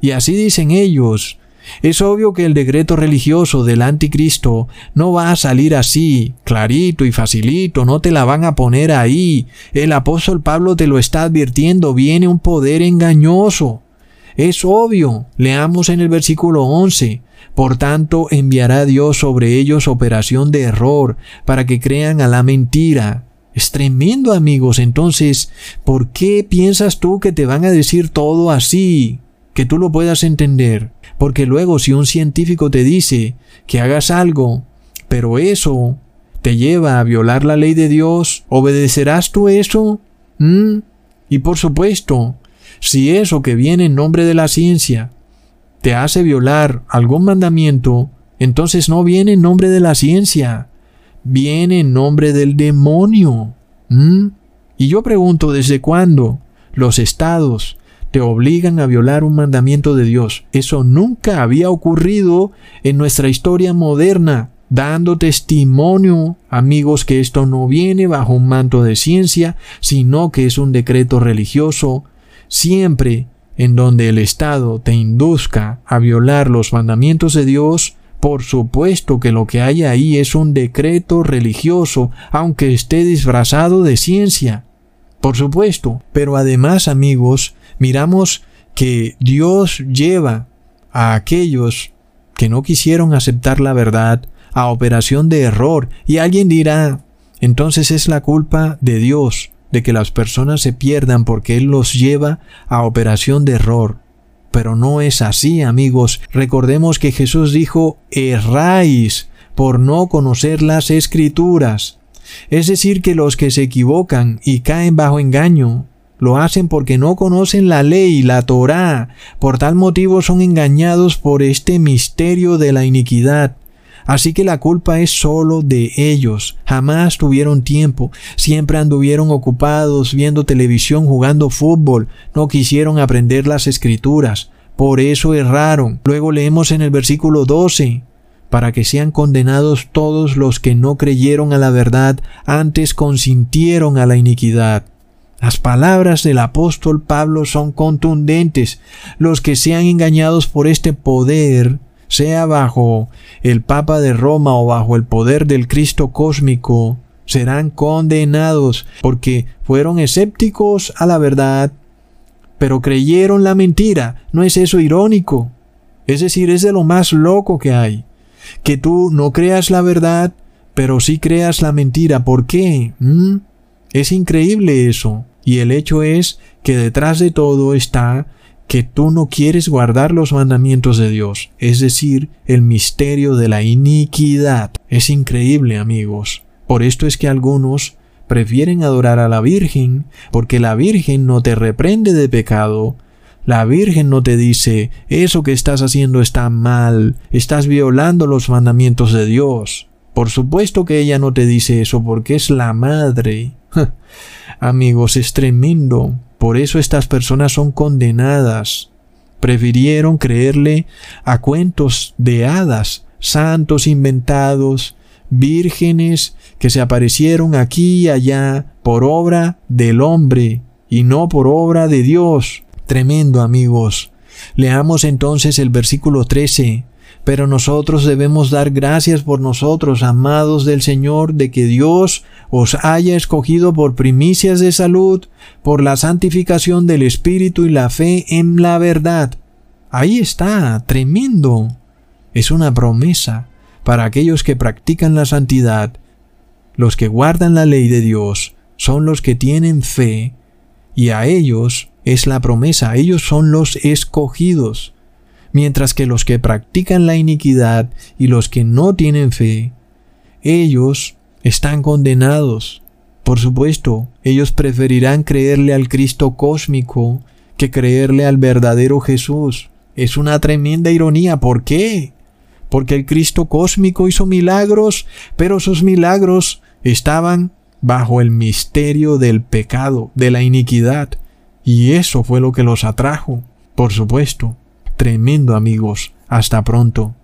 Y así dicen ellos, Es obvio que el decreto religioso del anticristo no va a salir así, clarito y facilito, no te la van a poner ahí. El apóstol Pablo te lo está advirtiendo, viene un poder engañoso. Es obvio, leamos en el versículo 11. Por tanto, enviará Dios sobre ellos operación de error, para que crean a la mentira. Es tremendo, amigos. Entonces, ¿por qué piensas tú que te van a decir todo así? Que tú lo puedas entender. Porque luego si un científico te dice que hagas algo, pero eso te lleva a violar la ley de Dios, ¿obedecerás tú eso? ¿Mm? Y por supuesto, si eso que viene en nombre de la ciencia te hace violar algún mandamiento, entonces no viene en nombre de la ciencia, viene en nombre del demonio. ¿Mm? Y yo pregunto, ¿desde cuándo los estados te obligan a violar un mandamiento de Dios? Eso nunca había ocurrido en nuestra historia moderna, dando testimonio, amigos, que esto no viene bajo un manto de ciencia, sino que es un decreto religioso, siempre en donde el Estado te induzca a violar los mandamientos de Dios, por supuesto que lo que hay ahí es un decreto religioso, aunque esté disfrazado de ciencia. Por supuesto. Pero además, amigos, miramos que Dios lleva a aquellos que no quisieron aceptar la verdad a operación de error. Y alguien dirá, entonces es la culpa de Dios de que las personas se pierdan porque Él los lleva a operación de error. Pero no es así, amigos. Recordemos que Jesús dijo, erráis por no conocer las escrituras. Es decir, que los que se equivocan y caen bajo engaño, lo hacen porque no conocen la ley, la Torá. Por tal motivo son engañados por este misterio de la iniquidad. Así que la culpa es solo de ellos. Jamás tuvieron tiempo. Siempre anduvieron ocupados viendo televisión, jugando fútbol. No quisieron aprender las escrituras. Por eso erraron. Luego leemos en el versículo 12 para que sean condenados todos los que no creyeron a la verdad, antes consintieron a la iniquidad. Las palabras del apóstol Pablo son contundentes. Los que sean engañados por este poder sea bajo el Papa de Roma o bajo el poder del Cristo cósmico, serán condenados porque fueron escépticos a la verdad, pero creyeron la mentira. ¿No es eso irónico? Es decir, es de lo más loco que hay. Que tú no creas la verdad, pero sí creas la mentira. ¿Por qué? ¿Mm? Es increíble eso. Y el hecho es que detrás de todo está que tú no quieres guardar los mandamientos de Dios, es decir, el misterio de la iniquidad. Es increíble, amigos. Por esto es que algunos prefieren adorar a la Virgen, porque la Virgen no te reprende de pecado, la Virgen no te dice, eso que estás haciendo está mal, estás violando los mandamientos de Dios. Por supuesto que ella no te dice eso porque es la madre. Amigos, es tremendo. Por eso estas personas son condenadas. Prefirieron creerle a cuentos de hadas, santos inventados, vírgenes que se aparecieron aquí y allá por obra del hombre y no por obra de Dios. Tremendo amigos. Leamos entonces el versículo 13 pero nosotros debemos dar gracias por nosotros, amados del Señor, de que Dios os haya escogido por primicias de salud, por la santificación del Espíritu y la fe en la verdad. Ahí está, tremendo. Es una promesa para aquellos que practican la santidad. Los que guardan la ley de Dios son los que tienen fe, y a ellos es la promesa, ellos son los escogidos mientras que los que practican la iniquidad y los que no tienen fe, ellos están condenados. Por supuesto, ellos preferirán creerle al Cristo cósmico que creerle al verdadero Jesús. Es una tremenda ironía. ¿Por qué? Porque el Cristo cósmico hizo milagros, pero sus milagros estaban bajo el misterio del pecado, de la iniquidad. Y eso fue lo que los atrajo, por supuesto tremendo amigos. Hasta pronto.